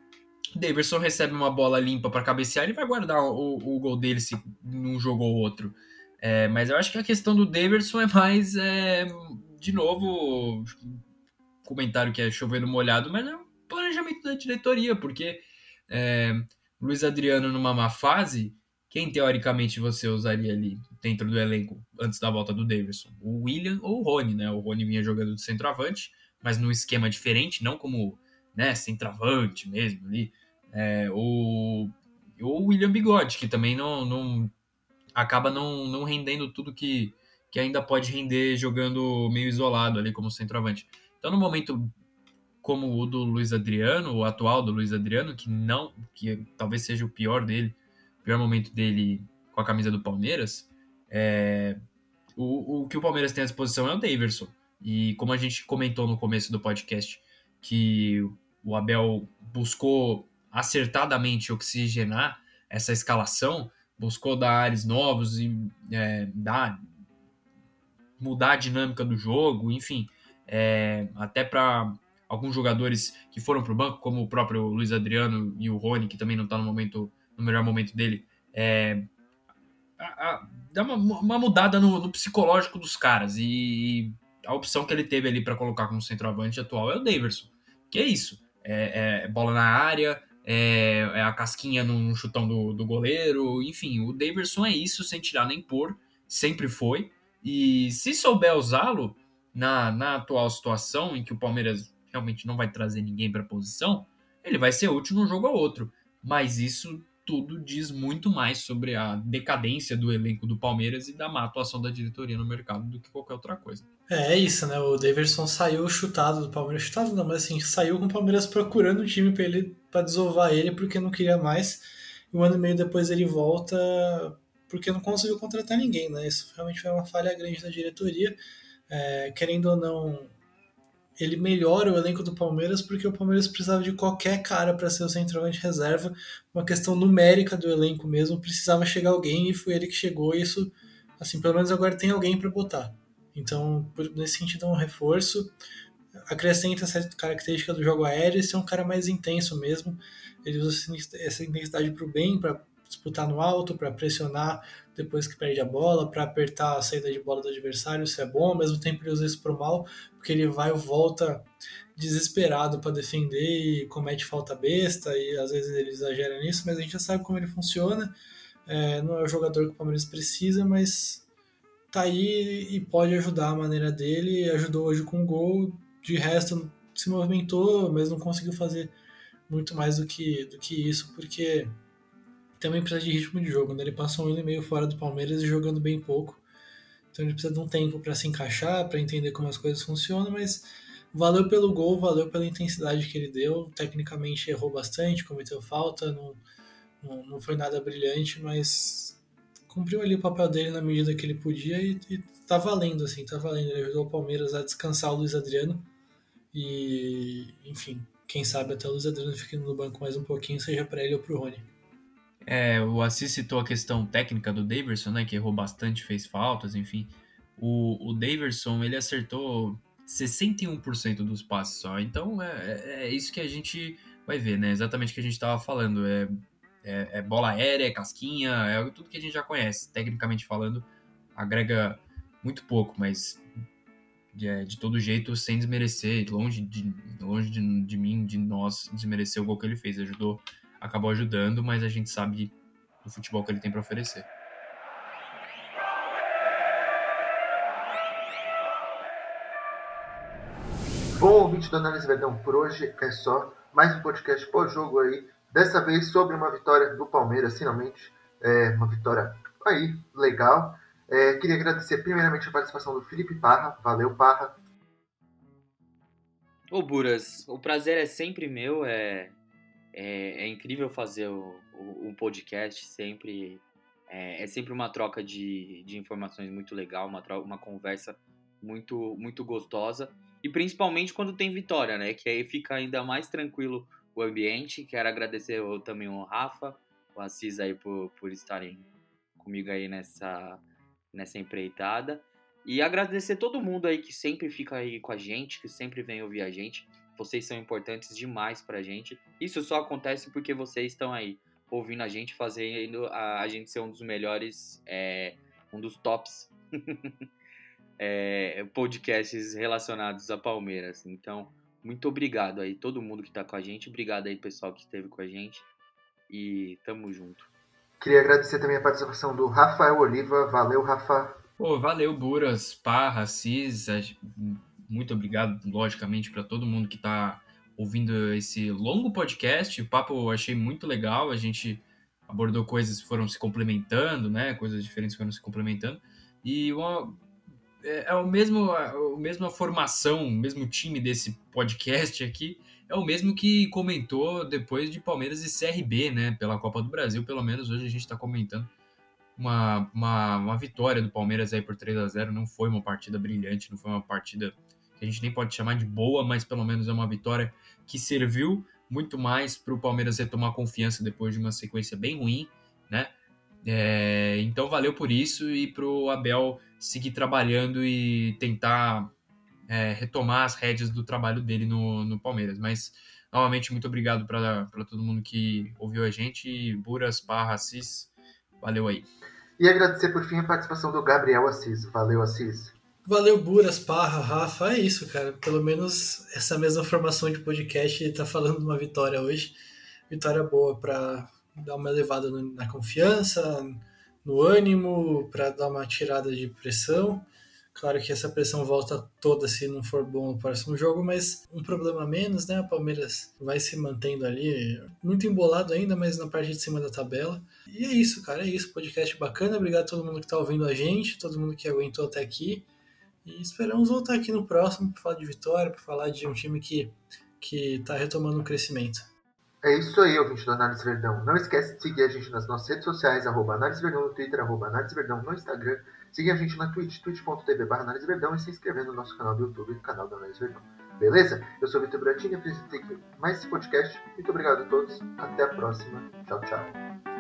Daverson recebe uma bola limpa para cabecear, ele vai guardar o, o gol dele se num jogo ou outro. É, mas eu acho que a questão do Daverson é mais, é, de novo, comentário que é chovendo molhado, mas é planejamento da diretoria, porque é, Luiz Adriano numa má fase, quem teoricamente você usaria ali dentro do elenco antes da volta do Davidson? O William ou o Rony, né? O Rony vinha jogando de centroavante, mas num esquema diferente, não como né, centroavante mesmo ali. É, o, o William Bigode, que também não, não acaba não, não rendendo tudo que, que ainda pode render jogando meio isolado ali como centroavante. Então, no momento como o do Luiz Adriano, o atual do Luiz Adriano, que não, que talvez seja o pior dele, o pior momento dele com a camisa do Palmeiras, é, o, o que o Palmeiras tem à disposição é o Daverson. E como a gente comentou no começo do podcast, que o Abel buscou acertadamente oxigenar essa escalação, buscou dar ares novos e é, dar, mudar a dinâmica do jogo, enfim, é, até para alguns jogadores que foram para o banco, como o próprio Luiz Adriano e o Rony, que também não está no momento no melhor momento dele, é, a, a, dar uma, uma mudada no, no, psicológico dos caras. E a opção que ele teve ali para colocar como centroavante atual é o Daverson. Que é isso. É, é bola na área, é, é, a casquinha no chutão do, do goleiro. Enfim, o Daverson é isso sem tirar nem pôr. Sempre foi. E se souber usá-lo na, na atual situação, em que o Palmeiras realmente não vai trazer ninguém para a posição, ele vai ser útil num jogo ou outro. Mas isso tudo diz muito mais sobre a decadência do elenco do Palmeiras e da má atuação da diretoria no mercado do que qualquer outra coisa. É, é isso, né? O Daverson saiu chutado do Palmeiras. Chutado não, mas assim, saiu com o Palmeiras procurando um time para ele para desovar ele porque não queria mais. E um ano e meio depois ele volta porque não conseguiu contratar ninguém, né? Isso realmente foi uma falha grande da diretoria. É, querendo ou não, ele melhora o elenco do Palmeiras porque o Palmeiras precisava de qualquer cara para ser o centroavante reserva, uma questão numérica do elenco mesmo, precisava chegar alguém e foi ele que chegou, e isso, assim, pelo menos agora tem alguém para botar. Então, nesse sentido, é um reforço. Acrescenta essa característica do jogo aéreo, esse é um cara mais intenso mesmo. Ele usa essa intensidade para o bem, para disputar no alto, para pressionar depois que perde a bola, para apertar a saída de bola do adversário, isso é bom, ao mesmo tempo ele usa isso para o mal, porque ele vai ou volta desesperado para defender e comete falta besta, e às vezes ele exagera nisso, mas a gente já sabe como ele funciona. É, não é o jogador que o Palmeiras precisa, mas tá aí e pode ajudar a maneira dele. Ajudou hoje com o gol, de resto se movimentou, mas não conseguiu fazer muito mais do que, do que isso, porque também precisa de ritmo de jogo. Né? Ele passou um ano e meio fora do Palmeiras e jogando bem pouco. Então ele precisa de um tempo para se encaixar, para entender como as coisas funcionam, mas valeu pelo gol, valeu pela intensidade que ele deu. Tecnicamente errou bastante, cometeu falta, não, não, não foi nada brilhante, mas cumpriu ali o papel dele na medida que ele podia e, e tá valendo, assim, tá valendo. Ele ajudou o Palmeiras a descansar o Luiz Adriano e, enfim, quem sabe até o Luiz Adriano fique no banco mais um pouquinho, seja para ele ou para o Rony. É, o Assis citou a questão técnica do Daverson, né, que errou bastante, fez faltas, enfim. O, o Daverson, ele acertou 61% dos passes só. Então, é, é, é, isso que a gente vai ver, né? Exatamente o que a gente estava falando. É, é, é, bola aérea, é casquinha, é tudo que a gente já conhece. Tecnicamente falando, agrega muito pouco, mas de, é, de todo jeito, sem desmerecer, longe de, longe de, de mim, de nós, desmerecer o gol que ele fez. Ajudou acabou ajudando, mas a gente sabe do futebol que ele tem para oferecer. Bom, ouvinte do Análise Verdão, por hoje é só. Mais um podcast pós-jogo aí. Dessa vez sobre uma vitória do Palmeiras, finalmente. É uma vitória aí, legal. É, queria agradecer primeiramente a participação do Felipe Parra. Valeu, Parra. Ô, Buras, o prazer é sempre meu. É, é, é incrível fazer o, o, o podcast sempre. É, é, sempre uma troca de, de informações muito legal, uma, troca, uma conversa muito, muito gostosa. E principalmente quando tem vitória, né? Que aí fica ainda mais tranquilo o ambiente. Quero agradecer também o Rafa, o Assis aí por, por estarem comigo aí nessa, nessa empreitada. E agradecer todo mundo aí que sempre fica aí com a gente, que sempre vem ouvir a gente. Vocês são importantes demais pra gente. Isso só acontece porque vocês estão aí ouvindo a gente, fazendo a, a gente ser um dos melhores, é, um dos tops *laughs* é, podcasts relacionados a Palmeiras. Então, muito obrigado aí, todo mundo que tá com a gente. Obrigado aí, pessoal que esteve com a gente. E tamo junto. Queria agradecer também a participação do Rafael Oliva. Valeu, Rafa. Pô, valeu, Buras, Parra, Cis, muito obrigado, logicamente, para todo mundo que está ouvindo esse longo podcast. O papo eu achei muito legal. A gente abordou coisas que foram se complementando, né? Coisas diferentes foram se complementando. E uma, é, é o mesmo, a, a mesma formação, o mesmo time desse podcast aqui. É o mesmo que comentou depois de Palmeiras e CRB, né? Pela Copa do Brasil, pelo menos hoje a gente está comentando uma, uma, uma, vitória do Palmeiras aí por 3 a 0 Não foi uma partida brilhante, não foi uma partida que a gente nem pode chamar de boa, mas pelo menos é uma vitória que serviu muito mais para o Palmeiras retomar confiança depois de uma sequência bem ruim, né? É, então valeu por isso e para o Abel seguir trabalhando e tentar é, retomar as rédeas do trabalho dele no, no Palmeiras. Mas novamente muito obrigado para todo mundo que ouviu a gente, Buras, Parra, Assis, Valeu aí. E agradecer por fim a participação do Gabriel Assis. Valeu, Assis. Valeu, Buras, Parra, Rafa. É isso, cara. Pelo menos essa mesma formação de podcast tá falando uma vitória hoje. Vitória boa para dar uma elevada na confiança, no ânimo, para dar uma tirada de pressão. Claro que essa pressão volta toda se não for bom no próximo jogo, mas um problema a menos, né? O Palmeiras vai se mantendo ali, muito embolado ainda, mas na parte de cima da tabela. E é isso, cara, é isso. Podcast bacana. Obrigado a todo mundo que está ouvindo a gente, todo mundo que aguentou até aqui. E esperamos voltar aqui no próximo para falar de vitória, para falar de um time que que está retomando o crescimento. É isso aí, ouvinte do Análise Verdão. Não esquece de seguir a gente nas nossas redes sociais, arroba Análise Verdão no Twitter, arroba Análise Verdão no Instagram. Seguir a gente na Twitch, twitch.tv barra Análise Verdão e se inscrever no nosso canal do YouTube, no canal do Análise Verdão. Beleza? Eu sou o Vitor Bratini, apresentei mais esse podcast. Muito obrigado a todos. Até a próxima. Tchau, tchau.